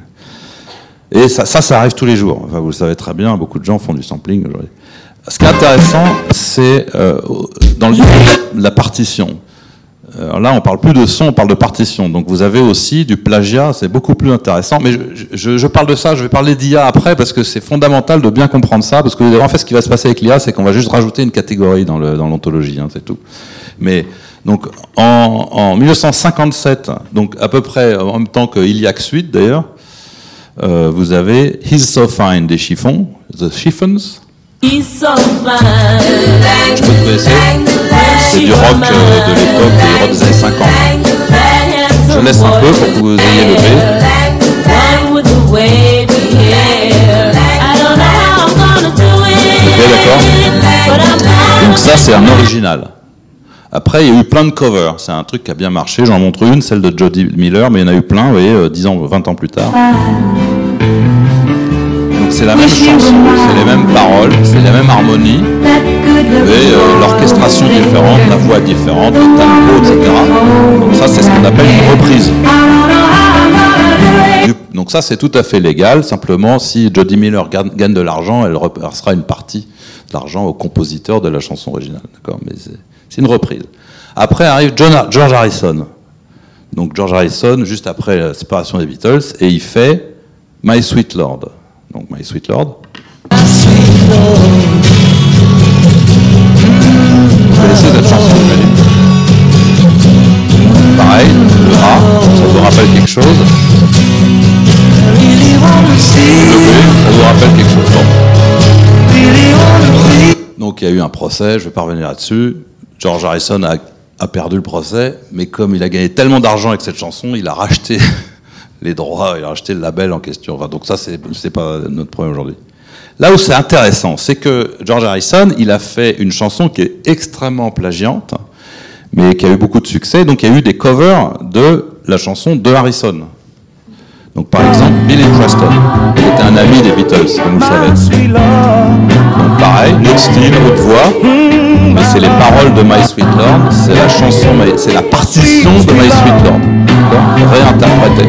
Et ça, ça, arrive tous les jours. Vous le savez très bien, beaucoup de gens font du sampling aujourd'hui. Ce qui est intéressant, c'est euh, dans le- la partition. Alors là, on parle plus de son, on parle de partition. Donc vous avez aussi du plagiat, c'est beaucoup plus intéressant. Mais je, parle de ça, je vais parler d'IA après parce que c'est fondamental de bien comprendre ça. Parce que en fait, ce qui va se passer avec l'IA, c'est qu'on va juste rajouter une catégorie dans l'ontologie, hein, c'est tout. Mais donc en, en 1957, donc à peu près en même temps que Iliac Suite d'ailleurs, euh, vous avez He's So Fine des chiffons, The Chiffons. Je peux te laisser. C'est du rock euh, de l'époque, des rock des années 50. Je laisse un peu pour que vous ayez le B. D'accord. Donc ça, c'est un original. Après, il y a eu plein de covers. C'est un truc qui a bien marché. J'en montre une, celle de Jody Miller, mais il y en a eu plein, vous voyez, euh, 10 ans, 20 ans plus tard. C'est la même chanson, c'est les mêmes paroles, c'est la même harmonie, mais euh, l'orchestration différente, la voix différente, le tempo, etc. Donc ça, c'est ce qu'on appelle une reprise. Donc ça, c'est tout à fait légal. Simplement, si Jody Miller gagne, de l'argent, elle reversera une partie de l'argent au compositeur de la chanson originale. D'accord? Mais c'est une reprise. Après arrive George Harrison. Donc George Harrison, juste après la séparation des Beatles, et il fait My Sweet Lord. Donc My Sweet Lord. Vous connaissez cette chanson, j'imagine Pareil, le A, ça vous rappelle quelque chose ça vous rappelle quelque chose. Donc il y a eu un procès, je vais pas revenir là-dessus. George Harrison a perdu le procès, mais comme il a gagné tellement d'argent avec cette chanson, il a racheté les droits, il a le label en question. Donc ça, c'est pas notre problème aujourd'hui. Là où c'est intéressant, c'est que George Harrison, il a fait une chanson qui est extrêmement plagiante, mais qui a eu beaucoup de succès. Donc il y a eu des covers de la chanson de Harrison. Donc par exemple, Billy Preston, qui était un ami des Beatles, comme vous le savez. Donc pareil, autre style, autre voix, mais c'est les paroles de My Sweet Lord, c'est la chanson, c'est la partition de My Sweet Lord, réinterprétée.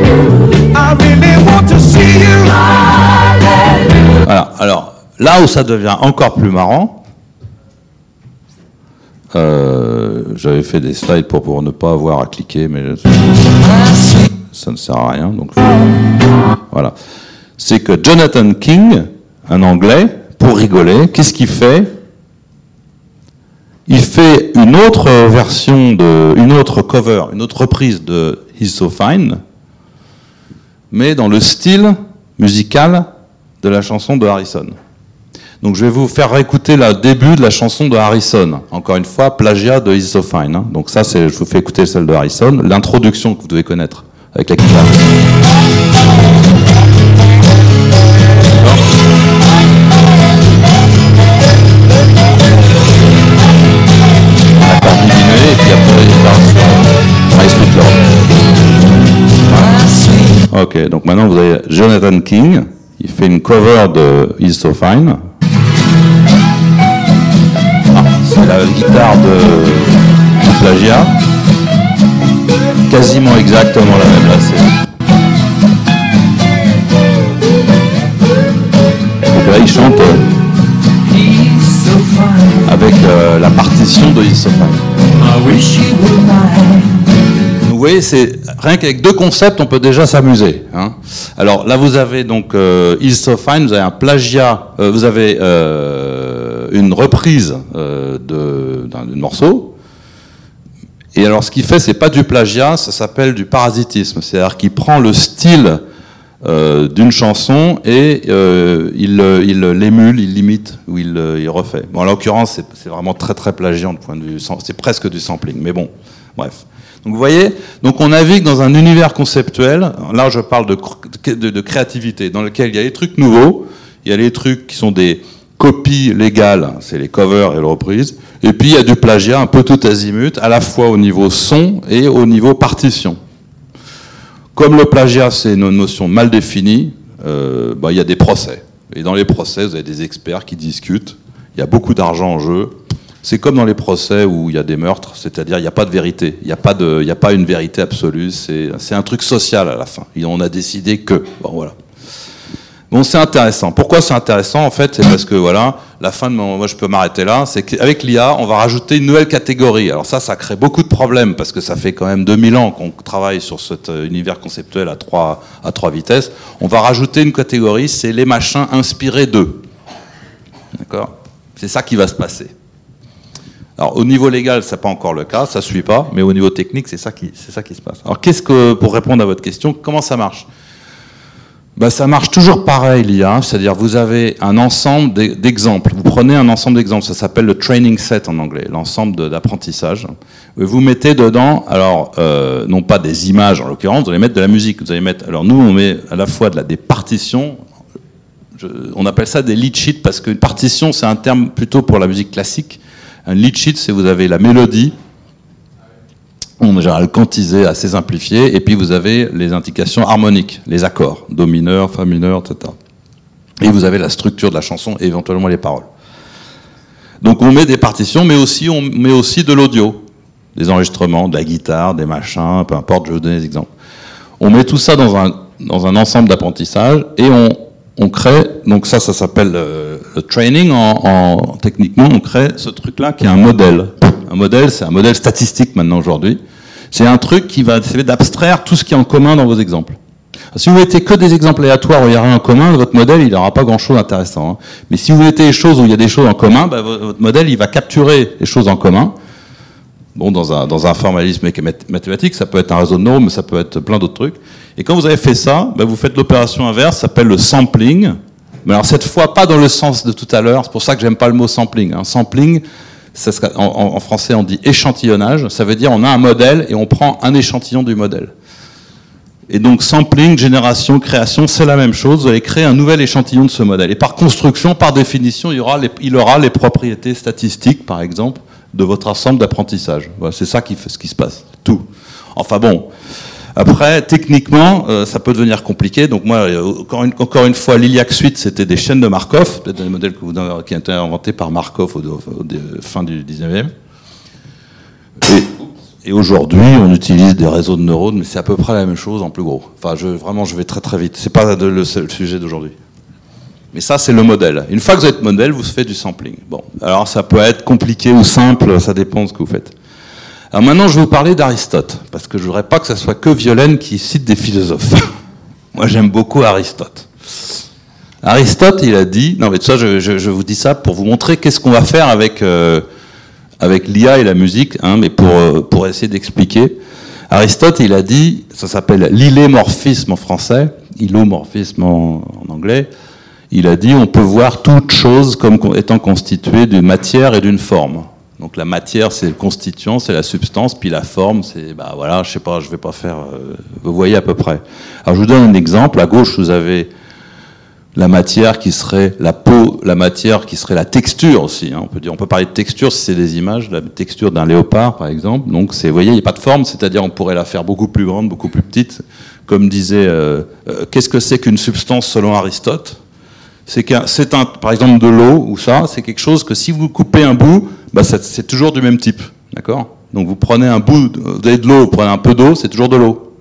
Voilà, alors là où ça devient encore plus marrant, euh, j'avais fait des slides pour, pour ne pas avoir à cliquer, mais ça ne sert à rien, donc voilà. C'est que Jonathan King, un Anglais, pour rigoler, qu'est-ce qu'il fait? Il fait une autre version de, une autre cover, une autre reprise de He's So Fine, mais dans le style musical de la chanson de Harrison. Donc je vais vous faire écouter le début de la chanson de Harrison. Encore une fois, plagiat de He's So Fine. hein. Donc ça, je vous fais écouter celle de Harrison, l'introduction que vous devez connaître avec la guitare. Et puis après il part sur My. Ok, donc maintenant vous avez Jonathan King, il fait une cover de He's So Fine. Ah, c'est la guitare de, du plagiat. Quasiment exactement la même là. Donc là il chante euh, avec euh, la partition de He's So Fine. Vous voyez, c'est rien qu'avec deux concepts, on peut déjà s'amuser. hein. Alors là, vous avez donc euh, Is So Fine, vous avez un plagiat, euh, vous avez une reprise de- d'un morceau. Et alors, ce qu'il fait, c'est pas du plagiat, ça s'appelle du parasitisme. C'est-à-dire qu'il prend le style euh, d'une chanson et euh, il euh, l'émule, il l'imite ou il, euh, il refait. Bon, en l'occurrence, c'est vraiment très très plagiant du point de vue, c'est presque du sampling. Mais bon, bref. Donc vous voyez, donc on navigue dans un univers conceptuel. Là, je parle de, de, de créativité, dans lequel il y a les trucs nouveaux, il y a les trucs qui sont des copies légales, c'est les covers et les reprises, et puis il y a du plagiat un peu tout azimut, à la fois au niveau son et au niveau partition. Comme le plagiat, c'est une notion mal définie, euh, bah, il y a des procès. Et dans les procès, vous avez des experts qui discutent. Il y a beaucoup d'argent en jeu. C'est comme dans les procès où il y a des meurtres, c'est-à-dire il n'y a pas de vérité. Il n'y a, pas une vérité absolue. C'est un truc social à la fin. On a décidé que. Bon, voilà. Bon, c'est intéressant. Pourquoi c'est intéressant En fait, c'est parce que voilà, la fin de mon, moi je peux m'arrêter là. C'est qu'avec l'IA, on va rajouter une nouvelle catégorie. Alors ça, ça crée beaucoup de problèmes parce que ça fait quand même 2000 ans qu'on travaille sur cet euh, univers conceptuel à trois à trois vitesses. On va rajouter une catégorie, c'est les machins inspirés d'eux. D'accord? C'est ça qui va se passer. Alors au niveau légal, c'est pas encore le cas, ça suit pas, mais au niveau technique, c'est ça qui c'est ça qui se passe. Alors qu'est-ce que pour répondre à votre question, comment ça marche? Bah, ça marche toujours pareil l'IA, c'est-à-dire vous avez un ensemble d'e- d'exemples. Vous prenez un ensemble d'exemples, ça s'appelle le training set en anglais, l'ensemble d'apprentissage. Vous mettez dedans, alors euh, non pas des images en l'occurrence, vous allez mettre de la musique. Vous allez mettre, alors nous on met à la fois de la, des partitions. On appelle ça des lead sheets parce qu'une partition c'est un terme plutôt pour la musique classique. Un lead sheet c'est vous avez la mélodie, en général quantisé, assez simplifié, et puis vous avez les indications harmoniques, les accords, do mineur, fa mineur, etc. Et vous avez la structure de la chanson et éventuellement les paroles. Donc on met des partitions, mais aussi on met aussi de l'audio, des enregistrements, de la guitare, des machins, peu importe, je vais vous donner des exemples. On met tout ça dans un, dans un ensemble d'apprentissage et on, on crée, donc ça, ça s'appelle euh, le training, en, en- techniquement, on crée ce truc-là qui est un modèle. Un modèle, c'est un modèle statistique maintenant aujourd'hui. C'est un truc qui va essayer d'abstraire tout ce qui est en commun dans vos exemples. Si vous mettez que des exemples aléatoires où il n'y a rien en commun, votre modèle, il n'aura pas grand-chose d'intéressant. hein. Mais si vous mettez des choses où il y a des choses en commun, bah, vo- votre modèle, il va capturer les choses en commun. Bon, dans un, formalisme math- mathématique, ça peut être un réseau de mais ça peut être plein d'autres trucs. Et quand vous avez fait ça, bah, vous faites l'opération inverse, ça s'appelle le sampling. Mais alors cette fois, pas dans le sens de tout à l'heure, c'est pour ça que j'aime pas le mot sampling. hein. Sampling, en, français on dit échantillonnage, ça veut dire on a un modèle et on prend un échantillon du modèle. Et donc sampling, génération, création, c'est la même chose. Vous allez créer un nouvel échantillon de ce modèle. Et par construction, par définition, il, y aura les, propriétés statistiques, par exemple, de votre ensemble d'apprentissage. C'est ça qui fait ce qui se passe. Tout. Enfin bon. Après, techniquement, euh, ça peut devenir compliqué. Donc moi, euh, encore une, fois, l'Iliac Suite, c'était des chaînes de Markov, peut-être un modèle que vous, qui a été inventé par Markov au, au- fin du 19e. Et, aujourd'hui, on utilise des réseaux de neurones, mais c'est à peu près la même chose en plus gros. Enfin, vraiment, je vais très très vite. C'est pas le, seul sujet d'aujourd'hui. Mais ça, c'est le modèle. Une fois que vous êtes modèle, vous faites du sampling. Bon, alors ça peut être compliqué ou simple, ça dépend de ce que vous faites. Alors maintenant, je vais vous parler d'Aristote, parce que je voudrais pas que ce soit que Violaine qui cite des philosophes. Moi, j'aime beaucoup Aristote. Aristote, il a dit, non mais ça, je, je- vous dis ça pour vous montrer qu'est-ce qu'on va faire avec euh, avec l'IA et la musique, hein, mais pour euh, pour essayer d'expliquer. Aristote, il a dit, ça s'appelle l'illémorphisme en français, ilomorphisme en, en anglais. Il a dit, on peut voir toute chose comme étant constituée d'une matière et d'une forme. Donc la matière, c'est le constituant, c'est la substance, puis la forme, c'est, bah voilà, je sais pas, je vais pas faire, euh, vous voyez à peu près. Alors je vous donne un exemple. À gauche, vous avez la matière qui serait la peau, la matière qui serait la texture aussi. hein. On peut dire, on peut parler de texture si c'est des images, la texture d'un léopard par exemple. Donc c'est, vous voyez, il n'y a pas de forme, c'est-à-dire on pourrait la faire beaucoup plus grande, beaucoup plus petite. Comme disait, euh, euh, qu'est-ce que c'est qu'une substance selon Aristote? C'est par exemple de l'eau ou ça, c'est quelque chose que si vous coupez un bout, bah c'est toujours du même type, d'accord? Donc vous prenez un bout, vous avez de l'eau, vous prenez un peu d'eau, c'est toujours de l'eau.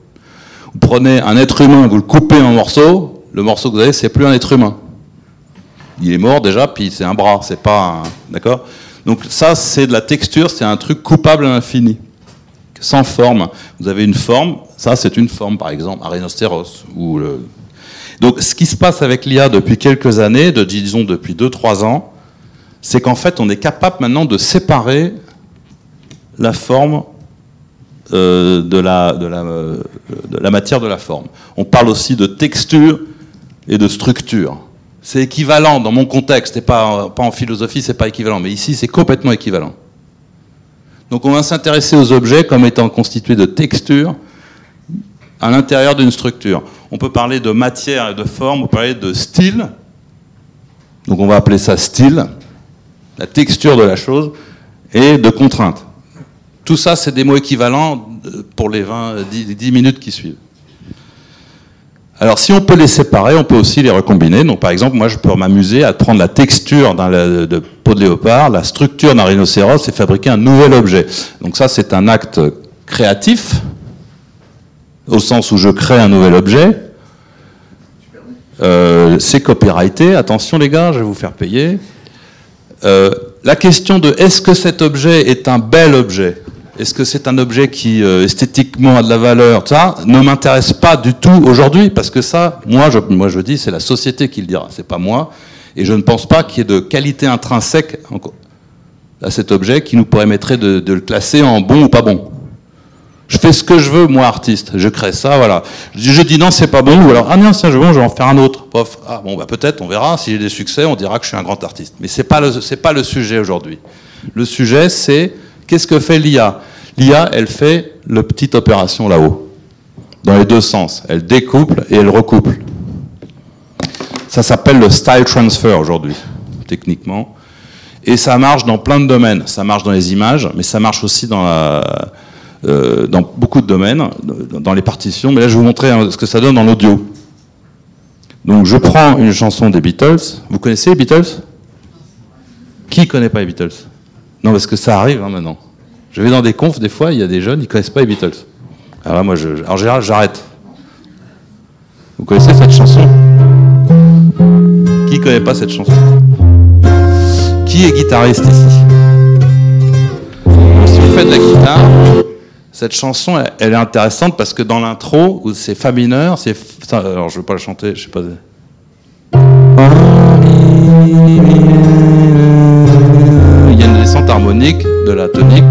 Vous prenez un être humain, vous le coupez en morceaux, le morceau que vous avez, c'est plus un être humain. Il est mort déjà, puis c'est un bras, c'est pas. D'accord? Donc ça, c'est de la texture, c'est un truc coupable à l'infini. Sans forme. Vous avez une forme, ça c'est une forme, par exemple, un rhinocéros. Ou le... Donc ce qui se passe avec l'IA depuis quelques années, de, disons depuis 2-3 ans, c'est qu'en fait, on est capable maintenant de séparer la forme euh, euh, de la matière de la forme. On parle aussi de texture et de structure. C'est équivalent dans mon contexte, et pas, pas en philosophie, c'est pas équivalent, mais ici c'est complètement équivalent. Donc on va s'intéresser aux objets comme étant constitués de texture à l'intérieur d'une structure. On peut parler de matière et de forme, on peut parler de style. Donc on va appeler ça style, la texture de la chose, et de contrainte. Tout ça, c'est des mots équivalents euh, pour les 20, 10, 10 minutes qui suivent. Alors, si on peut les séparer, on peut aussi les recombiner. Donc, par exemple, moi, je peux m'amuser à prendre la texture de peau de léopard, la structure d'un rhinocéros et fabriquer un nouvel objet. Donc, ça, c'est un acte créatif, au sens où je crée un nouvel objet. Euh, c'est copyrighté. Attention les gars, je vais vous faire payer. Euh, la question de est-ce que cet objet est un bel objet? Est-ce que c'est un objet qui euh, esthétiquement a de la valeur? Ça ne m'intéresse pas du tout aujourd'hui parce que ça, moi je, dis, c'est la société qui le dira, c'est pas moi. Et je ne pense pas qu'il y ait de qualité intrinsèque à cet objet qui nous permettrait de le classer en bon ou pas bon. Je fais ce que je veux, moi, artiste. Je crée ça, voilà. Je, je dis non, c'est pas bon, ou alors, ah non, c'est bon, je vais en faire un autre. Pof. Ah bon, bah peut-être, on verra. Si j'ai des succès, on dira que je suis un grand artiste. Mais c'est pas pas le sujet aujourd'hui. Le sujet, c'est qu'est-ce que fait l'IA L'IA, elle fait le petite opération là-haut. Dans les deux sens. Elle découple et elle recouple. Ça s'appelle le style transfer aujourd'hui, techniquement. Et ça marche dans plein de domaines. Ça marche dans les images, mais ça marche aussi dans, la- euh, dans beaucoup de domaines, dans- les partitions. Mais là, je vais vous montrer hein, ce que ça donne dans l'audio. Donc, je prends une chanson des Beatles. Vous connaissez les Beatles? Qui connaît pas les Beatles? Non, parce que ça arrive hein, maintenant. Je vais dans des confs, des fois, il y a des jeunes, ils connaissent pas les Beatles. Alors là, moi, en général, j'arrête. Vous connaissez cette chanson? Qui connaît pas cette chanson? Qui est guitariste ici? Si vous faites de la guitare, cette chanson, elle, est intéressante parce que dans l'intro, où c'est fa mineur, c'est. Alors, je vais pas la chanter, je sais pas. Il y a une descente harmonique de la tonique.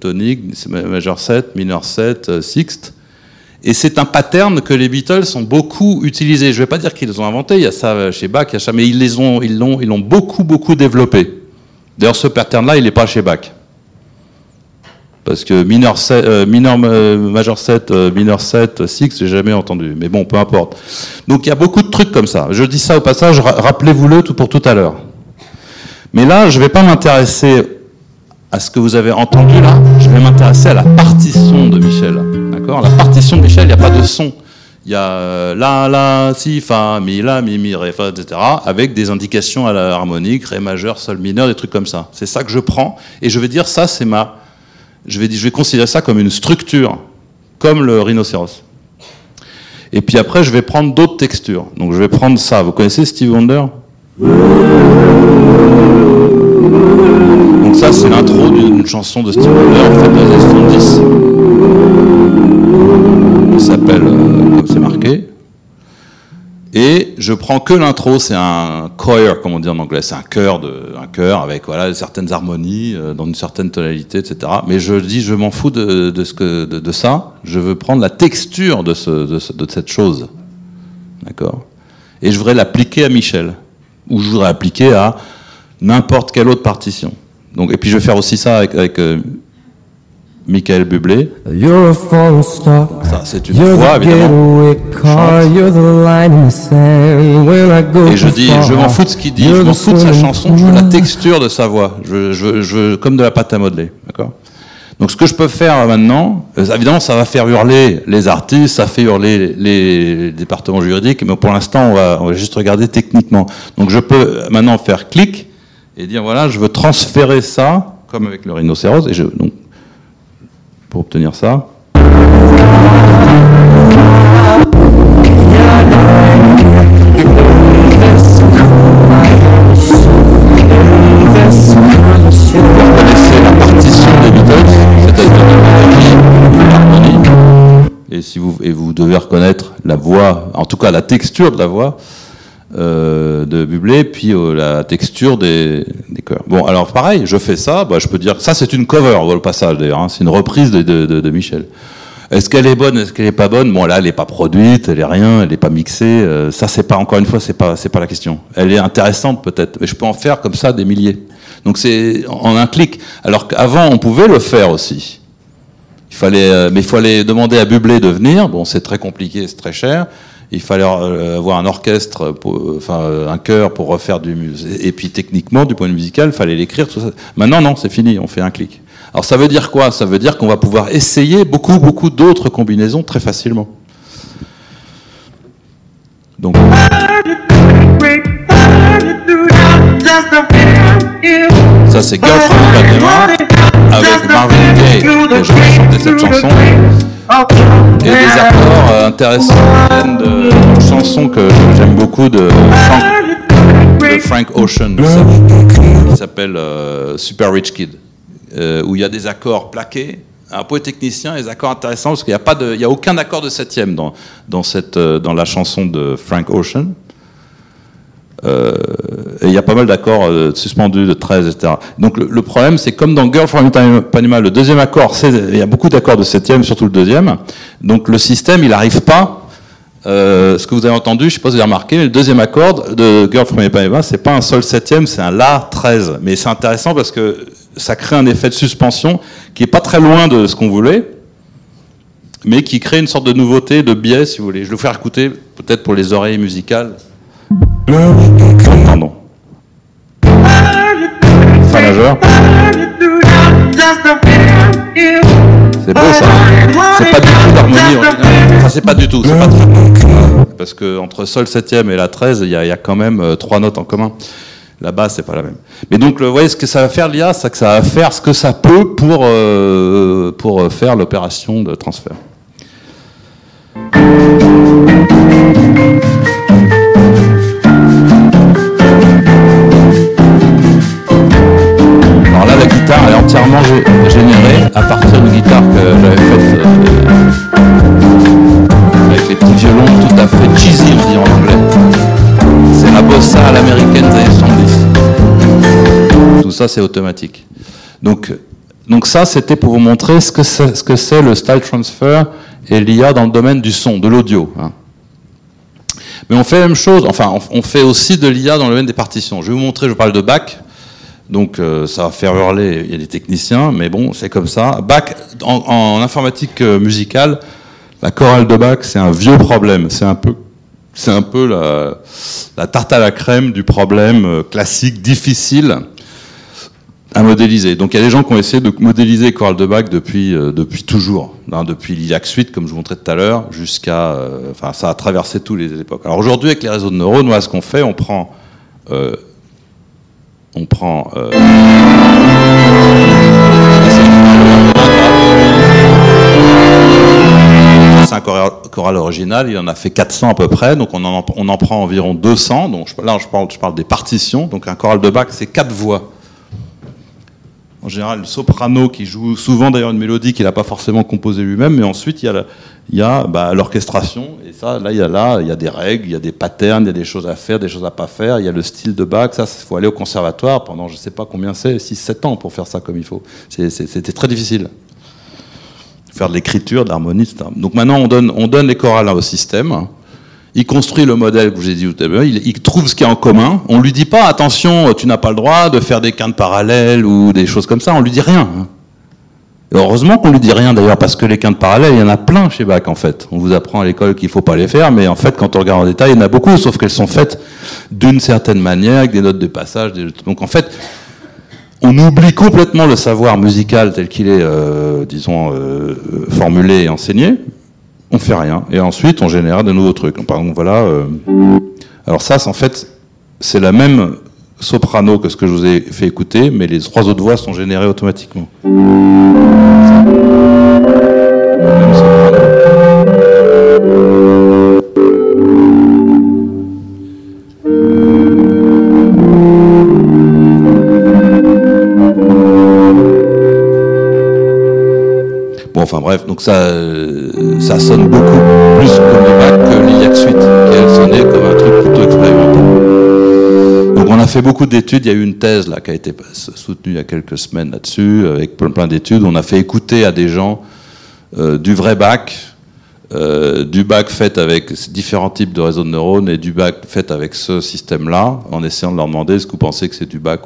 Tonique, majeur 7, mineur 7, euh, sixte. Et c'est un pattern que les Beatles ont beaucoup utilisé. Je ne vais pas dire qu'ils les ont inventé, il y a ça chez Bach, il y a ça, mais ils les ils l'ont, ils l'ont beaucoup, beaucoup développé. D'ailleurs, ce pattern-là, il n'est pas chez Bach. Parce que mineur, 7, euh, mineur euh, majeur 7, euh, mineur 7, 6, j'ai jamais entendu. Mais bon, peu importe. Donc il y a beaucoup de trucs comme ça. Je dis ça au passage, ra- rappelez-vous-le tout pour tout à l'heure. Mais là, je ne vais pas m'intéresser à ce que vous avez entendu là, je vais m'intéresser à la partition de Michel. D'accord? La partition de Michel, il n'y a pas de son. Il y a la, la, si, fa, mi, la, mi, mi, ré, fa, etc. avec des indications à la harmonique, ré majeur, sol mineur, des trucs comme ça. C'est ça que je prends et je vais dire ça, c'est ma. Je vais, je vais considérer ça comme une structure, comme le rhinocéros. Et puis après, je vais prendre d'autres textures. Donc je vais prendre ça. Vous connaissez Steve Wonder? Donc ça, c'est l'intro d'une chanson de Steve Wonder, en fait, dans les années 70. Il s'appelle, euh, comme c'est marqué. Et je prends que l'intro, c'est un choir, comme on dit en anglais, c'est un chœur, un avec voilà, certaines harmonies, euh, dans une certaine tonalité, etc. Mais je dis, je m'en fous de, ce que, de, ça, je veux prendre la texture de, ce, de, ce- de cette chose. D'accord? Et je voudrais l'appliquer à Michel, ou je voudrais l'appliquer à n'importe quelle autre partition. Donc, et puis je vais faire aussi ça avec, avec euh, Michael Bublé. You're a falling star. Ça, c'est une You're voix, the évidemment. Et je dis, je m'en fous de ce qu'il dit, je m'en the fous de sa chanson, je veux la texture de sa voix. Je, veux- je, comme de la pâte à modeler, d'accord? Donc ce que je peux faire maintenant, euh, évidemment, ça va faire hurler les artistes, ça fait hurler les, les départements juridiques, mais pour l'instant, on va, on va juste regarder techniquement. Donc je peux maintenant faire clic et dire voilà, je veux transférer ça, comme avec le rhinocéros, et je donc pour obtenir ça. Et si vous et vous devez reconnaître la voix, en tout cas la texture de la voix euh, de Bublé, puis euh, la texture des. Bon, alors pareil, je fais ça, bah, je peux dire ça c'est une cover au passage d'ailleurs, hein, c'est une reprise de- de Michel. Est-ce qu'elle est bonne, est-ce qu'elle est pas bonne? Bon là, elle est pas produite, elle est rien, elle est pas mixée. euh, ça c'est pas encore une fois, c'est pas c'est pas la question. Elle est intéressante peut-être, mais je peux en faire comme ça des milliers. Donc c'est en un clic. Alors qu'avant on pouvait le faire aussi. Il fallait, euh, mais il fallait demander à Bublé de venir. Bon, c'est très compliqué, c'est très cher. Il fallait euh, avoir un orchestre, euh, enfin euh, un chœur pour refaire du musique. Et puis techniquement, du point de vue musical, il fallait l'écrire. Tout ça. Maintenant, non, c'est fini. On fait un clic. Alors ça veut dire quoi? Ça veut dire qu'on va pouvoir essayer beaucoup, beaucoup d'autres combinaisons très facilement. Donc, ça c'est Girl from Ipanema avec Marvin Gaye. Et je chanter cette chanson. et des accords intéressants de- chanson que j'aime beaucoup de Frank, de Frank Ocean qui s'appelle euh, Super Rich Kid, euh, où il y a des accords plaqués. Un peu technicien, des accords intéressants parce qu'il n'y a pas de, il y a aucun accord de septième dans dans cette euh, dans la chanson de Frank Ocean. Euh, et il y a pas mal d'accords euh, suspendus, de 13, etc. Donc le, problème, c'est comme dans Girl from Ipanema, le deuxième accord, il y a beaucoup d'accords de septième, surtout le deuxième. Donc le système, il n'arrive pas. euh, ce que vous avez entendu, je ne sais pas si vous avez remarqué, mais le deuxième accord de Girl from Ipanema, c'est pas un sol septième, c'est un la 13. Mais c'est intéressant parce que ça crée un effet de suspension qui est pas très loin de ce qu'on voulait, mais qui crée une sorte de nouveauté, de biais, si vous voulez. Je vais vous faire écouter, peut-être pour les oreilles musicales. Pardon. Fa majeur. C'est beau ça. C'est pas du tout d'harmonie. Enfin, c'est pas du tout. Parce que entre sol septième et la 13, il y, a- y a quand même euh, trois notes en commun. La basse, c'est pas la même. Mais donc, vous voyez ce que ça va faire l'IA, c'est que ça va faire ce que ça peut pour, euh, pour euh, faire l'opération de transfert. Guitare est entièrement gé- générée à partir d'une guitare que j'avais faite euh, avec les petits violons tout à fait cheesy, on dit en anglais. C'est la bossa à l'américaine des années 70. Tout ça, c'est automatique. Donc, donc ça, c'était pour vous montrer ce que c'est, ce le style transfer et l'IA dans le domaine du son, de l'audio. hein. Mais on fait la même chose, enfin, on, fait aussi de l'IA dans le domaine des partitions. Je vais vous montrer, je parle de Bach. Donc euh, ça va faire hurler, des techniciens, mais bon, c'est comme ça. Bach, en, informatique euh, musicale, la chorale de Bach, c'est un vieux problème. C'est un peu, c'est un peu la, tarte à la crème du problème euh, classique, difficile à modéliser. Donc il y a des gens qui ont essayé de modéliser les chorales de Bach depuis, depuis toujours, hein, depuis l'IAC suite, comme je vous montrais tout à l'heure, jusqu'à... Enfin, ça a traversé toutes les époques. Alors aujourd'hui, avec les réseaux de neurones, voilà ce qu'on fait, on prend... on prend... euh, c'est un choral, original, il en a fait 400 à peu près, donc on en, prend environ 200. Donc je- là, je parle, je parle des partitions. Donc un choral de Bach, c'est quatre voix. En général, le soprano qui joue souvent d'ailleurs une mélodie qu'il n'a pas forcément composée lui-même, mais ensuite il y a, bah, l'orchestration, et ça, là il y a des règles, il y a des patterns, il y a des choses à faire, des choses à pas faire, il y a le style de Bach, ça, il faut aller au conservatoire pendant je sais pas combien c'est, 6-7 ans pour faire ça comme il faut. C'était très difficile. Faire de l'écriture, de l'harmonie, etc. Donc maintenant on donne, on donne les chorales au système, il construit le modèle que je vous dit tout à l'heure, il, trouve ce qu'il y en commun. On lui dit pas attention, tu n'as pas le droit de faire des quintes parallèles ou des choses comme ça. On lui dit rien. hein. Heureusement qu'on lui dit rien d'ailleurs parce que les quintes parallèles, il y en a plein chez Bach en fait. On vous apprend à l'école qu'il faut pas les faire, mais en fait quand on regarde en détail, il y en a beaucoup, sauf qu'elles sont faites d'une certaine manière avec des notes de passage. Donc en fait, on oublie complètement le savoir musical tel qu'il est, euh, disons, euh, formulé et enseigné. On fait rien. Et ensuite, on génère de nouveaux trucs. Donc, Par exemple, voilà. euh, Alors ça, en fait, c'est la même soprano que ce que je vous ai fait écouter, mais les trois autres voix sont générées automatiquement. Bon, enfin bref, donc ça, euh, ça sonne beaucoup plus comme le Bach que l'IAC Suite, qui elle sonnait comme un truc plutôt expérimental. Donc on a fait beaucoup d'études, il y a eu une thèse là qui a été soutenue il y a quelques semaines là-dessus, avec plein, d'études. On a fait écouter à des gens euh, du vrai Bach, euh, du bac fait avec différents types de réseaux de neurones et du bac fait avec ce système-là, en essayant de leur demander est-ce que vous pensez que c'est du bac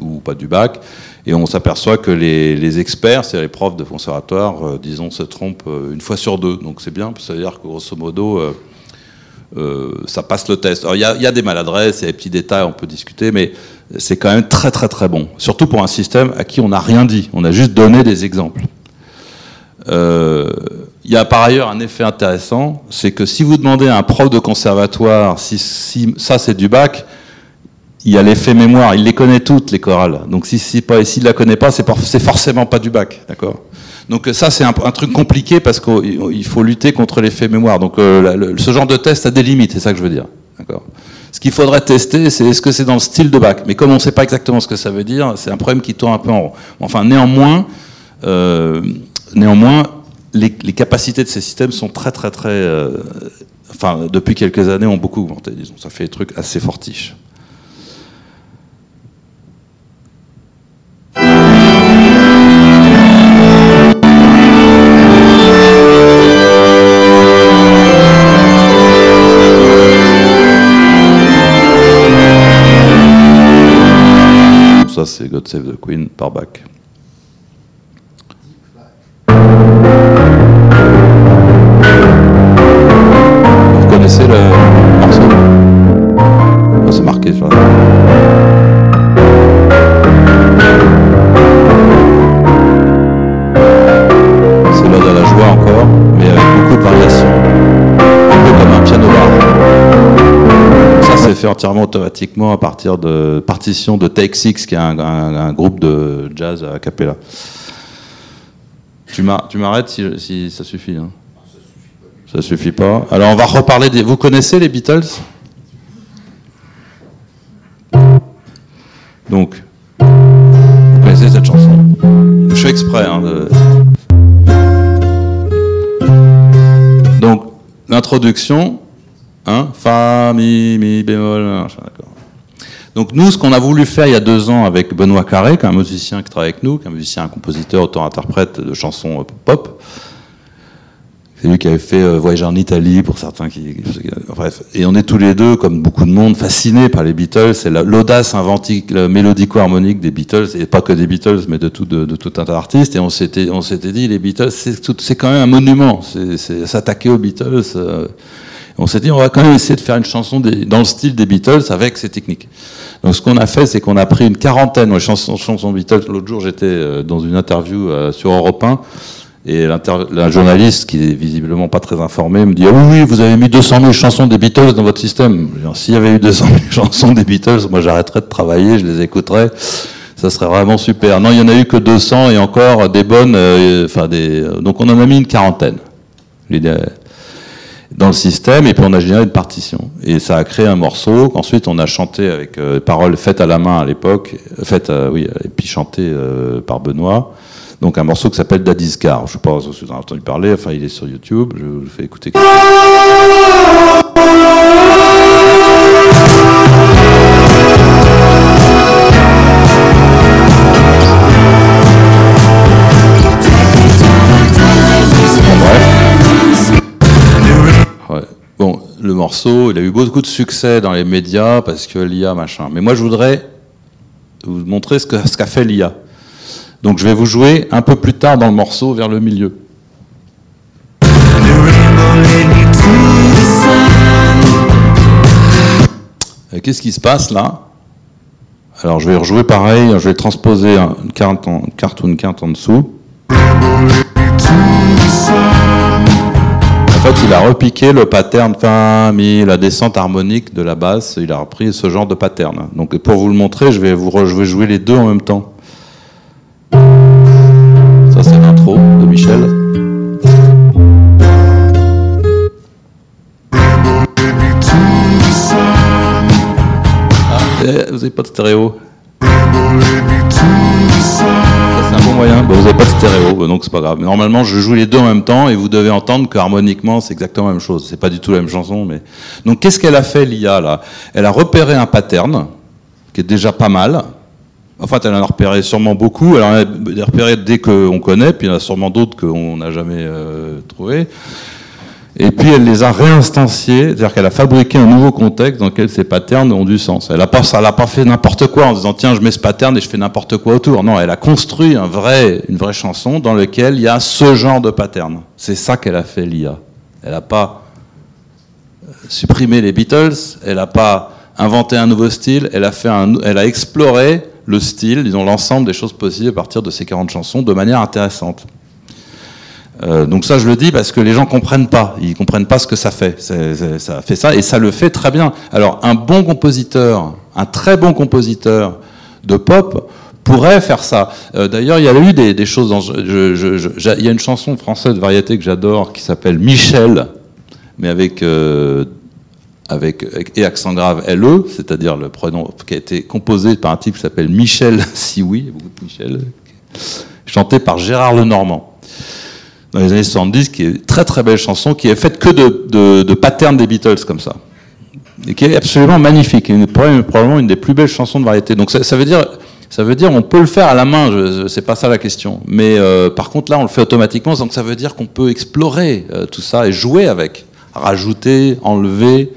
ou, pas du bac? Et on s'aperçoit que les, experts, c'est les profs de conservatoire, euh, disons, se trompent euh, une fois sur deux. Donc c'est bien, ça veut dire que grosso modo, euh, ça passe le test. Alors il y y a des maladresses, il y a des petits détails, on peut discuter, mais c'est quand même très très très bon. Surtout pour un système à qui on n'a rien dit, on a juste donné des exemples. Euh, il y a par ailleurs un effet intéressant, c'est que si vous demandez à un prof de conservatoire si, si ça c'est du bac, il y a l'effet mémoire, il les connaît toutes les chorales. Donc si si pas, s'il la connaît pas, c'est, forcément pas du bac, d'accord? Donc ça, c'est un, truc compliqué parce qu'il faut lutter contre l'effet mémoire. Donc euh, ce genre de test a des limites, c'est ça que je veux dire. D'accord? Ce qu'il faudrait tester, c'est est-ce que c'est dans le style de bac? Mais comme on ne sait pas exactement ce que ça veut dire, c'est un problème qui tourne un peu en rond. Enfin, néanmoins, euh, néanmoins, les, capacités de ces systèmes sont très, très, très, euh, enfin, depuis quelques années, ont beaucoup augmenté. Disons, ça fait des trucs assez fortiches. Ça, c'est God Save the Queen par Bach. C'est l'ode à la joie encore, mais avec beaucoup de variations. Un peu comme un piano bar. Ça, c'est fait entièrement automatiquement à partir de partitions de Take Six, qui est un, groupe de jazz à cappella. Tu m'ar- tu m'arrêtes si, si ça suffit. hein ça suffit pas. Alors, on va reparler des. Vous connaissez les Beatles? Donc, vous connaissez cette chanson Je fais exprès. hein, Donc, l'introduction, hein, Fa, Mi, Mi bémol. Donc nous, ce qu'on a voulu faire il y a deux ans avec Benoît Carré, qui est un musicien qui travaille avec nous, qui est un musicien, un compositeur, auteur-interprète de chansons euh, pop. C'est lui qui avait fait euh, Voyager en Italie pour certains qui, qui- bref. Et on est tous les deux, comme beaucoup de monde, fascinés par les Beatles. C'est la- l'audace inventique, mélodico-harmonique des Beatles, et pas que des Beatles, mais de tout, de, tout un tas d'artistes. Et on s'était, on s'était dit, les Beatles, c'est, quand même un monument. C'est, s'attaquer aux Beatles. euh, on s'est dit, on va quand même essayer de faire une chanson des- dans le style des Beatles avec ces techniques. Donc, ce qu'on a fait, c'est qu'on a pris une quarantaine de chansons, chansons Beatles. L'autre jour, j'étais euh, dans une interview euh, sur Europe 1, et la journaliste, qui est visiblement pas très informée, me dit Ah oui, oui, vous avez mis 200 000 chansons des Beatles dans votre système. S'il y avait eu 200 000 chansons des Beatles, moi j'arrêterais de travailler, je les écouterais. Ça serait vraiment super. Non, il y en a eu que 200 et encore des bonnes. euh, Enfin, des. Donc, on en a mis une quarantaine. Dans le système et puis on a généré une partition et ça a créé un morceau qu'ensuite on a chanté avec euh, paroles faites à la main à l'époque euh, faites euh, oui et puis chanté euh, par Benoît donc un morceau qui s'appelle Daddy's Car. Je sais pas si vous en avez entendu parler. Enfin il est sur YouTube. Je vous fais écouter. Le morceau, il a eu beaucoup de succès dans les médias parce que l'IA, machin. Mais moi, je voudrais vous montrer ce qu'a fait l'IA. Donc, je vais vous jouer un peu plus tard dans le morceau, vers le milieu. Et Qu'est-ce qui se passe là? Alors, je vais rejouer pareil, je vais transposer un- une carte en, ou une carte en dessous. En fait, il a repiqué le pattern fa, mi, la descente harmonique de la basse. Il a repris ce genre de pattern. Donc, pour vous le montrer, je vais vous je vais jouer les deux en même temps. Stéréo. C'est un bon moyen. Bah, vous n'avez pas de stéréo, bah, donc c'est pas grave. Normalement, je joue les deux en même temps et vous devez entendre que harmoniquement, c'est exactement la même chose. C'est pas du tout la même chanson, mais donc qu'est-ce qu'elle a fait l'IA là? Elle a repéré un pattern qui est déjà pas mal. En fait, elle en a repéré sûrement beaucoup. Elle en a repéré dès qu'on connaît, puis il y en a sûrement d'autres qu'on n'a jamais euh, trouvés. Et puis elle les a réinstanciés, c'est-à-dire qu'elle a fabriqué un nouveau contexte dans lequel ces patterns ont du sens. Elle a pas, pas fait n'importe quoi en disant tiens je mets ce pattern et je fais n'importe quoi autour. Non, elle a construit un vrai, une vraie chanson dans laquelle il y a ce genre de pattern. C'est ça qu'elle a fait l'IA. Elle n'a pas euh, supprimé les Beatles, elle n'a pas inventé un nouveau style, elle a fait elle a exploré le style, disons l'ensemble des choses possibles à partir de ces 40 chansons de manière intéressante. Euh, donc ça, je le dis parce que les gens comprennent pas. Ils comprennent pas ce que ça fait. Ça fait ça et ça le fait très bien. Alors, un bon compositeur, un très bon compositeur de pop pourrait faire ça. Euh, D'ailleurs, il y a eu des, choses. Il y a une chanson française de variété que j'adore qui s'appelle Michel, mais avec euh, avec, et accent grave LE, c'est-à-dire le prénom qui a été composé par un type qui s'appelle Michel Sioui, beaucoup de Michel, chanté par Gérard Lenormand dans les années 70, qui est une très très belle chanson, qui est faite que de, de, patterns des Beatles comme ça, et qui est absolument magnifique, et probablement une des plus belles chansons de variété. Donc ça, ça veut dire, ça veut dire, on peut le faire à la main, je- je- c'est pas ça la question. Mais euh, par contre là, on le fait automatiquement, donc ça veut dire qu'on peut explorer euh, tout ça et jouer avec, rajouter, enlever,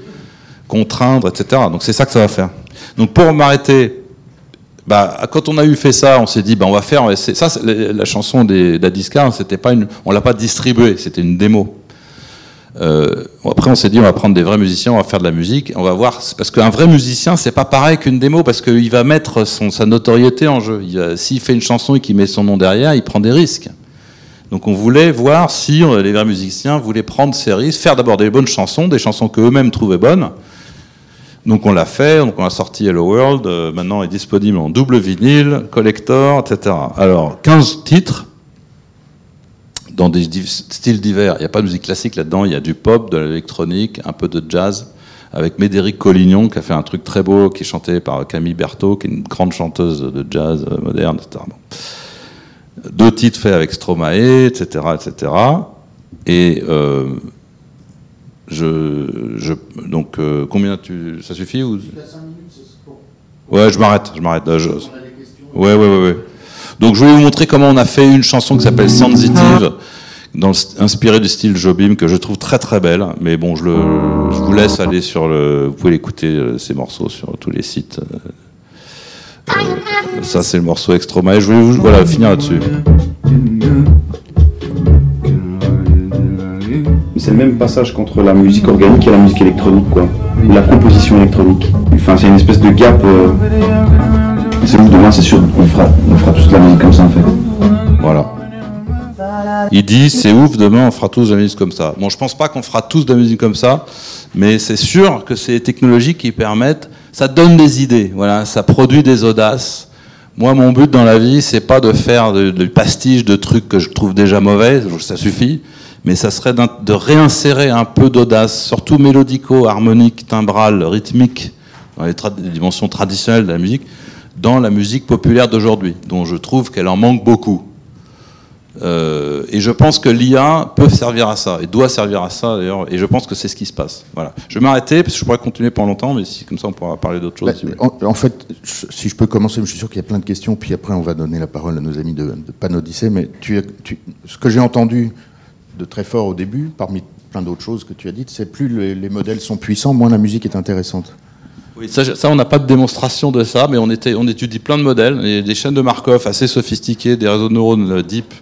contraindre, etc. Donc c'est ça que ça va faire. Donc pour m'arrêter, bah, quand on a eu fait ça, on s'est dit, bah, on va faire. Ça, la, chanson des, d'Adiska, c'était pas on l'a pas distribuée, c'était une démo. Euh, après, on s'est dit, on va prendre des vrais musiciens, on va faire de la musique, on va voir. Parce qu'un vrai musicien, c'est pas pareil qu'une démo, parce qu'il va mettre sa notoriété en jeu. S'il fait une chanson et qu'il met son nom derrière, il prend des risques. Donc, on voulait voir si euh, les vrais musiciens voulaient prendre ces risques, faire d'abord des bonnes chansons, des chansons qu'eux-mêmes trouvaient bonnes. Donc on l'a fait, donc on a sorti Hello World, euh, maintenant est disponible en double vinyle, collector, etc. Alors 15 titres dans des styles divers. Il n'y a pas de musique classique là-dedans, il y a du pop, de l'électronique, un peu de jazz, avec Médéric Collignon qui a fait un truc très beau, qui est chanté par Camille Berthaud, qui est une grande chanteuse de jazz euh, moderne, etc. Deux titres faits avec Stromae, etc., etc. Et euh, je, je, donc euh, combien tu, ça suffit ou? Ouais, je m'arrête, je m'arrête. je- Ouais, ouais, ouais, ouais. Donc je vais vous montrer comment on a fait une chanson qui s'appelle Sensitive, dans le st- inspirée du style Jobim que je trouve très très belle. Mais bon, je, le, je vous laisse aller sur le, vous pouvez l'écouter euh, ces morceaux sur tous les sites. euh, euh, ça c'est le morceau Extroma. Et je vais vous, voilà finir là-dessus. C'est le même passage qu'entre la musique organique et la musique électronique, quoi. La composition électronique. Enfin, c'est une espèce de gap. euh, C'est où demain, c'est sûr, on fera, on fera tous de la musique comme ça, en fait. Voilà. Il dit c'est ouf, demain on fera tous de la musique comme ça. Bon, je pense pas qu'on fera tous de la musique comme ça, mais c'est sûr que c'est des technologies qui permettent, ça donne des idées, voilà, ça produit des audaces. Moi, mon but dans la vie, c'est pas de faire de pastiche de trucs que je trouve déjà mauvais, ça suffit, mais ça serait de réinsérer un peu d'audace, surtout mélodico, harmonique, timbral, rythmique, dans les, tra- les dimensions traditionnelles de la musique, dans la musique populaire d'aujourd'hui, dont je trouve qu'elle en manque beaucoup. Euh, et je pense que l'IA peut servir à ça, et doit servir à ça d'ailleurs, et je pense que c'est ce qui se passe. Voilà. Je vais m'arrêter, parce que je pourrais continuer pendant longtemps, mais si, comme ça on pourra parler d'autres choses. Bah, si en, en fait, si je peux commencer, je suis sûr qu'il y a plein de questions, puis après on va donner la parole à nos amis de, de Panodyssée, mais tu, as- tu- ce que j'ai entendu de très fort au début, parmi plein d'autres choses que tu as dites, c'est plus les, les modèles sont puissants, moins la musique est intéressante. Oui, ça, on n'a pas de démonstration de ça, mais on, étudie plein de modèles, des chaînes de Markov assez sophistiquées, des réseaux de neurones euh, deep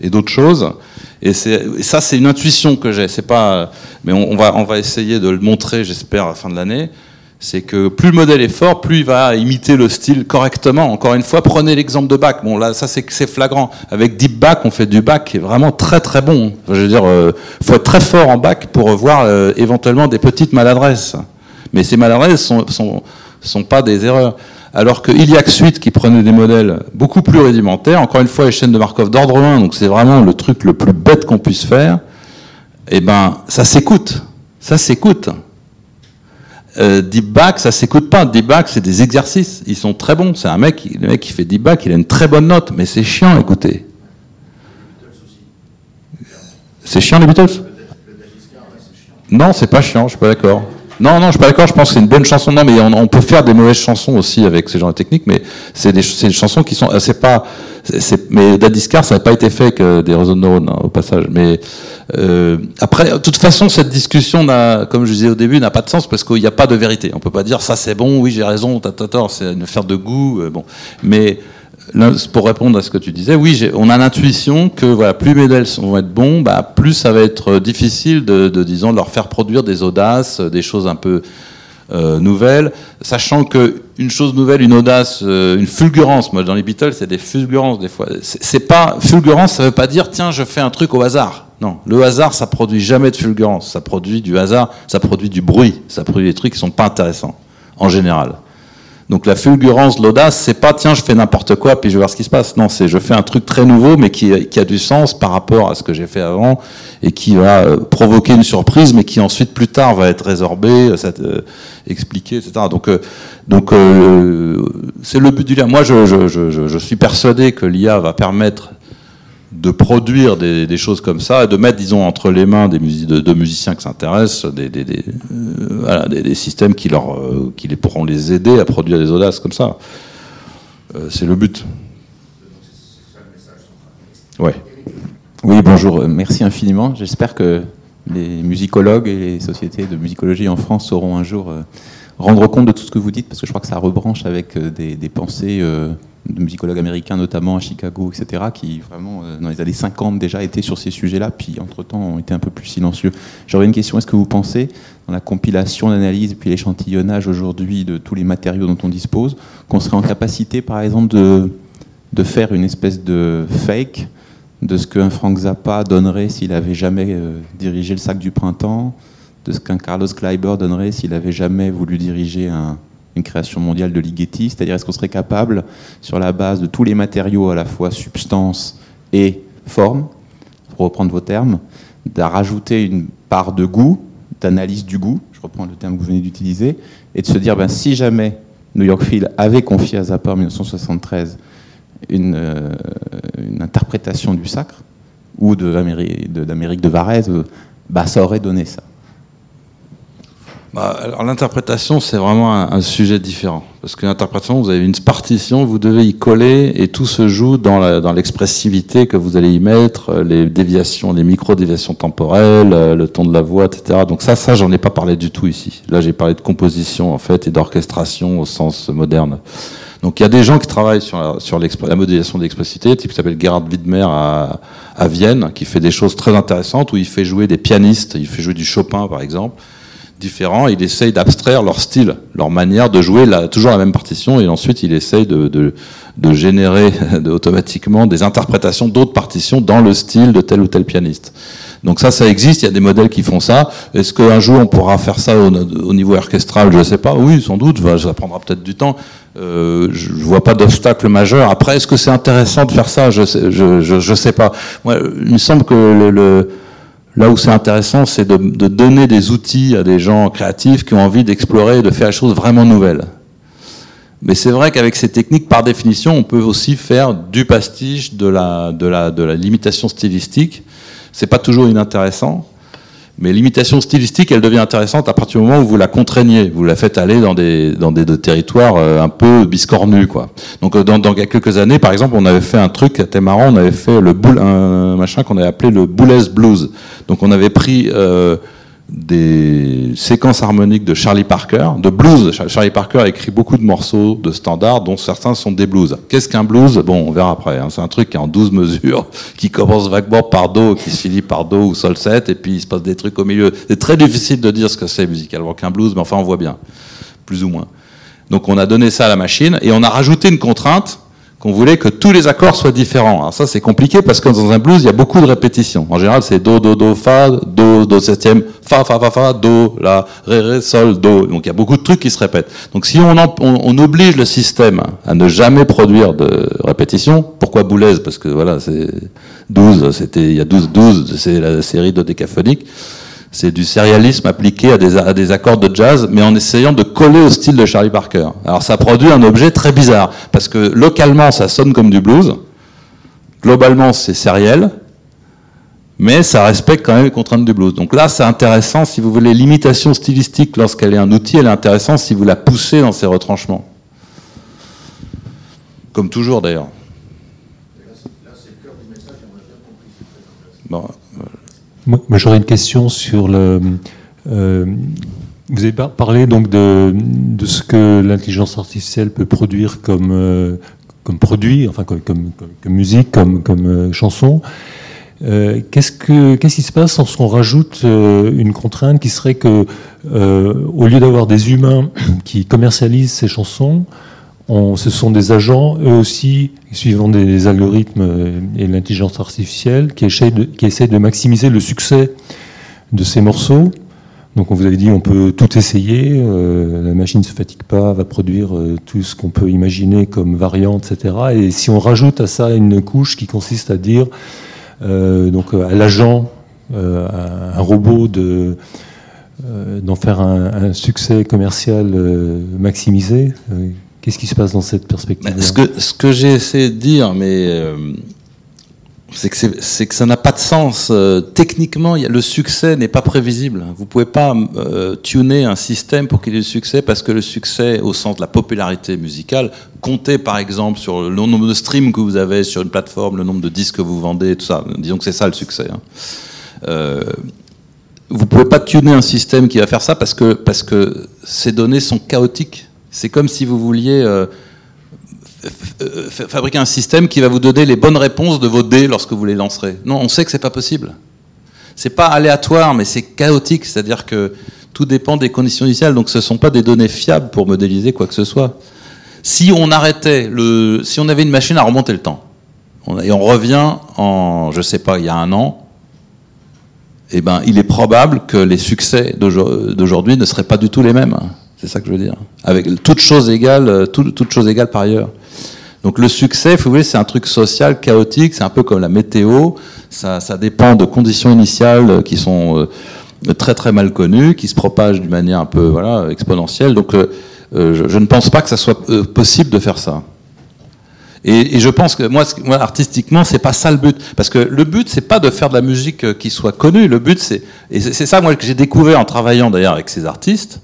et d'autres choses. Et, ça, c'est une intuition que j'ai. C'est pas, mais on va, on va essayer de le montrer, j'espère, à la fin de l'année. C'est que plus le modèle est fort, plus il va imiter le style correctement. Encore une fois, prenez l'exemple de Bach. Bon, là, ça, c'est flagrant. Avec Deep Bach, on fait du Bach qui vraiment très très bon. Je veux dire, euh, faut être très fort en Bach pour voir euh, éventuellement des petites maladresses. Mais ces maladresses sont, sont, sont pas des erreurs. Alors que Iliac Suite, qui prenait des modèles beaucoup plus rudimentaires, encore une fois, les chaînes de Markov d'ordre 1, donc c'est vraiment le truc le plus bête qu'on puisse faire, eh ben, ça s'écoute. Ça s'écoute. Euh, deep back, ça s'écoute pas. Deep back, c'est des exercices. Ils sont très bons. C'est un mec, le mec qui fait deep back, il a une très bonne note, mais c'est chiant à écouter. C'est chiant les Beatles? Non, c'est pas chiant, je suis pas d'accord. Non, non, je suis pas d'accord, je pense que c'est une bonne chanson. Non, mais on, peut faire des mauvaises chansons aussi avec ces genres de techniques, mais c'est des, des chansons qui sont. euh, C'est pas. c'est- mais Dadiscar, ça n'a pas été fait avec euh, des réseaux de neurones, hein, au passage. Mais euh, après, de toute façon, cette discussion, n'a, comme je disais au début, n'a pas de sens parce qu'il n'y a pas de vérité. On peut pas dire ça c'est bon, oui j'ai raison, t'as t'as tort, c'est une affaire de goût. euh, bon, mais Pour répondre à ce que tu disais, oui, on a l'intuition que voilà, plus les modèles vont être bons, bah, plus ça va être euh, difficile de, disons, leur faire produire des audaces, euh, des choses un peu euh, nouvelles, sachant que une chose nouvelle, une audace, une fulgurance, moi dans les Beatles, c'est des fulgurances des fois. C'est pas fulgurance, ça veut pas dire tiens, je fais un truc au hasard. Non, le hasard, ça produit jamais de fulgurance, ça produit du hasard, ça produit du bruit, ça produit des trucs qui sont pas intéressants en général. Donc la fulgurance, l'audace, c'est pas tiens je fais n'importe quoi puis je vais voir ce qui se passe. Non, c'est je fais un truc très nouveau mais qui, qui a du sens par rapport à ce que j'ai fait avant et qui va euh, provoquer une surprise mais qui ensuite plus tard va être résorbé, euh, euh, expliqué, etc. Donc euh, donc euh, c'est le but du lien. Moi je, je, je, je suis persuadé que l'IA va permettre de produire des, choses comme ça, et de mettre, disons, entre les mains des de, musiciens qui s'intéressent, des, euh, systèmes qui, leur, euh, qui pourront les aider à produire des audaces comme ça. Euh, c'est le but. Ouais. Oui, bonjour, merci infiniment. J'espère que les musicologues et les sociétés de musicologie en France sauront un jour rendre compte de tout ce que vous dites, parce que je crois que ça rebranche avec des pensées de musicologues américains, notamment à Chicago, etc., qui vraiment, euh, dans les années 50 déjà, étaient sur ces sujets-là, puis entre-temps ont été un peu plus silencieux. J'aurais une question, est-ce que vous pensez, dans la compilation, l'analyse, puis l'échantillonnage aujourd'hui de tous les matériaux dont on dispose, qu'on serait en capacité, par exemple, de, de faire une espèce de fake de ce qu'un Frank Zappa donnerait s'il avait jamais euh, dirigé le sac du printemps, de ce qu'un Carlos Kleiber donnerait s'il avait jamais voulu diriger un, une création mondiale de Ligeti, c'est-à-dire est-ce qu'on serait capable, sur la base de tous les matériaux, à la fois substance et forme, pour reprendre vos termes, de rajouter une part de goût, d'analyse du goût, je reprends le terme que vous venez d'utiliser, et de se dire, ben, si jamais New York Phil avait confié à Zappa en 1973 une, euh, une interprétation du sacre, ou d'Amérique de, de Varese, bah, ça aurait donné ça. Bah, alors l'interprétation, c'est vraiment un, sujet différent. Parce que l'interprétation, vous avez une partition, vous devez y coller, et tout se joue dans l'expressivité que vous allez y mettre, euh, les déviations, les micro-déviations temporelles, euh, le ton de la voix, etc. Donc ça, ça, j'en ai pas parlé du tout ici. Là, j'ai parlé de composition, en fait, et d'orchestration au sens moderne. Donc il y a des gens qui travaillent sur la, sur la modélisation d'expressivité, type qui s'appelle Gerhard Widmer à Vienne, qui fait des choses très intéressantes, où il fait jouer des pianistes, il fait jouer du Chopin, par exemple, différents. Il essaye d'abstraire leur style, leur manière de jouer la, toujours la même partition, et ensuite il essaye de, de, de générer automatiquement des interprétations d'autres partitions dans le style de tel ou tel pianiste. Donc ça, ça existe. Il y a des modèles qui font ça. Est-ce qu'un jour on pourra faire ça au, au niveau orchestral? Je ne sais pas. Oui, sans doute. Ça prendra peut-être du temps. Euh, je vois pas d'obstacle majeur. Après, est-ce que c'est intéressant de faire ça? Je je, je, je sais pas. Moi, il me semble que le, le Là où c'est intéressant, c'est de, donner des outils à des gens créatifs qui ont envie d'explorer et de faire des choses vraiment nouvelles. Mais c'est vrai qu'avec ces techniques, par définition, on peut aussi faire du pastiche, de la, de la, de la limitation stylistique. C'est pas toujours inintéressant. Mais l'imitation stylistique, elle devient intéressante à partir du moment où vous la contraignez, vous la faites aller dans des, dans des, territoires euh, un peu biscornus, quoi. Donc, euh, dans, dans quelques années, par exemple, on avait fait un truc était marrant, on avait fait le boule, un machin qu'on avait appelé le Boulez Blues. Donc, on avait pris euh, des séquences harmoniques de Charlie Parker, de blues. Charlie Parker a écrit beaucoup de morceaux de standards, dont certains sont des blues. Qu'est-ce qu'un blues? Bon, on verra après. Hein. C'est un truc qui est en 12 mesures, qui commence vaguement par Do, qui se finit par Do ou Sol 7, et puis il se passe des trucs au milieu. C'est très difficile de dire ce que c'est musicalement qu'un blues, mais enfin on voit bien, plus ou moins. Donc on a donné ça à la machine, et on a rajouté une contrainte, qu'on voulait que tous les accords soient différents. Alors ça, c'est compliqué parce que dans un blues, il y a beaucoup de répétitions. En général, c'est do, do, do, fa, do, do septième, fa, fa, fa, fa, do, la, ré, ré, sol, do. Donc il y a beaucoup de trucs qui se répètent. Donc si on, oblige le système à ne jamais produire de répétitions, pourquoi boulaise Parce que voilà, c'est 12, c'était, il y a 12, 12, c'est la série dodécaphonique c'est du sérialisme appliqué à des, à des, accords de jazz, mais en essayant de coller au style de Charlie Parker. Alors ça produit un objet très bizarre, parce que localement ça sonne comme du blues, globalement c'est sériel, mais ça respecte quand même les contraintes du blues. Donc là c'est intéressant, si vous voulez, l'imitation stylistique lorsqu'elle est un outil, elle est intéressante si vous la poussez dans ses retranchements. Comme toujours d'ailleurs. Bon, moi, j'aurais une question sur le. Euh, vous avez parlé donc de, ce que l'intelligence artificielle peut produire comme, euh, produit, enfin comme, musique, comme, euh, chanson. Qu'est-ce, que, qu'est-ce qui se passe lorsqu'on rajoute une contrainte qui serait que, au lieu d'avoir des humains qui commercialisent ces chansons, ce sont des agents, eux aussi, suivant des, algorithmes et l'intelligence artificielle, qui essayent, de, maximiser le succès de ces morceaux. Donc on vous avait dit on peut tout essayer, euh, la machine ne se fatigue pas, va produire euh, tout ce qu'on peut imaginer comme variante, etc. Et si on rajoute à ça une couche qui consiste à dire euh, donc à l'agent, à un robot de d'en faire un, succès commercial maximisé, qu'est-ce qui se passe dans cette perspective ce que, j'ai essayé de dire, euh, c'est que, ça n'a pas de sens. Euh, techniquement, le succès n'est pas prévisible. Vous pouvez pas euh, tuner un système pour qu'il ait du succès parce que le succès, au sens de la popularité musicale, compter par exemple sur le nombre de streams que vous avez sur une plateforme, le nombre de disques que vous vendez, tout ça. Disons que c'est ça le succès. hein. Vous pouvez pas tuner un système qui va faire ça parce que ces données sont chaotiques. C'est comme si vous vouliez euh, fabriquer un système qui va vous donner les bonnes réponses de vos dés lorsque vous les lancerez. Non, on sait que c'est pas possible. C'est pas aléatoire, mais c'est chaotique. C'est-à-dire que tout dépend des conditions initiales. Donc, ce sont pas des données fiables pour modéliser quoi que ce soit. Si on arrêtait le, si on avait une machine à remonter le temps, et on revient en, je sais pas, il y a un an, eh ben, il est probable que les succès d'aujourd'hui ne seraient pas du tout les mêmes. C'est ça que je veux dire. Avec toutes choses égales, euh, tout- égales par ailleurs. Donc le succès, vous voulez, c'est un truc social, chaotique, c'est un peu comme la météo. Ça, dépend de conditions initiales euh, qui sont euh, très très mal connues, qui se propagent d'une manière un peu voilà exponentielle. Donc je, ne pense pas que ça soit possible de faire ça. Et, je pense que moi, moi, artistiquement, c'est pas ça le but, parce que le but, c'est pas de faire de la musique qui soit connue. Le but, c'est et c'est ça moi que j'ai découvert en travaillant d'ailleurs avec ces artistes,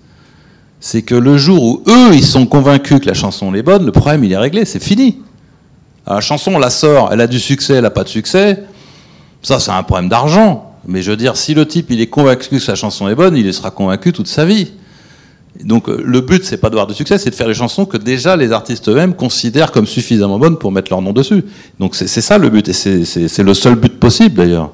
c'est que le jour où eux, ils sont convaincus que la chanson est bonne, le problème il est réglé, c'est fini. Alors, la chanson, on la sort, elle a du succès, elle a pas de succès. Ça, c'est un problème d'argent. Mais je veux dire, si le type il est convaincu que sa chanson est bonne, il sera convaincu toute sa vie. Donc euh, le but, c'est pas d'avoir du succès, c'est de faire des chansons que déjà les artistes eux-mêmes considèrent comme suffisamment bonnes pour mettre leur nom dessus. Donc c'est ça le but, et c'est le seul but possible d'ailleurs.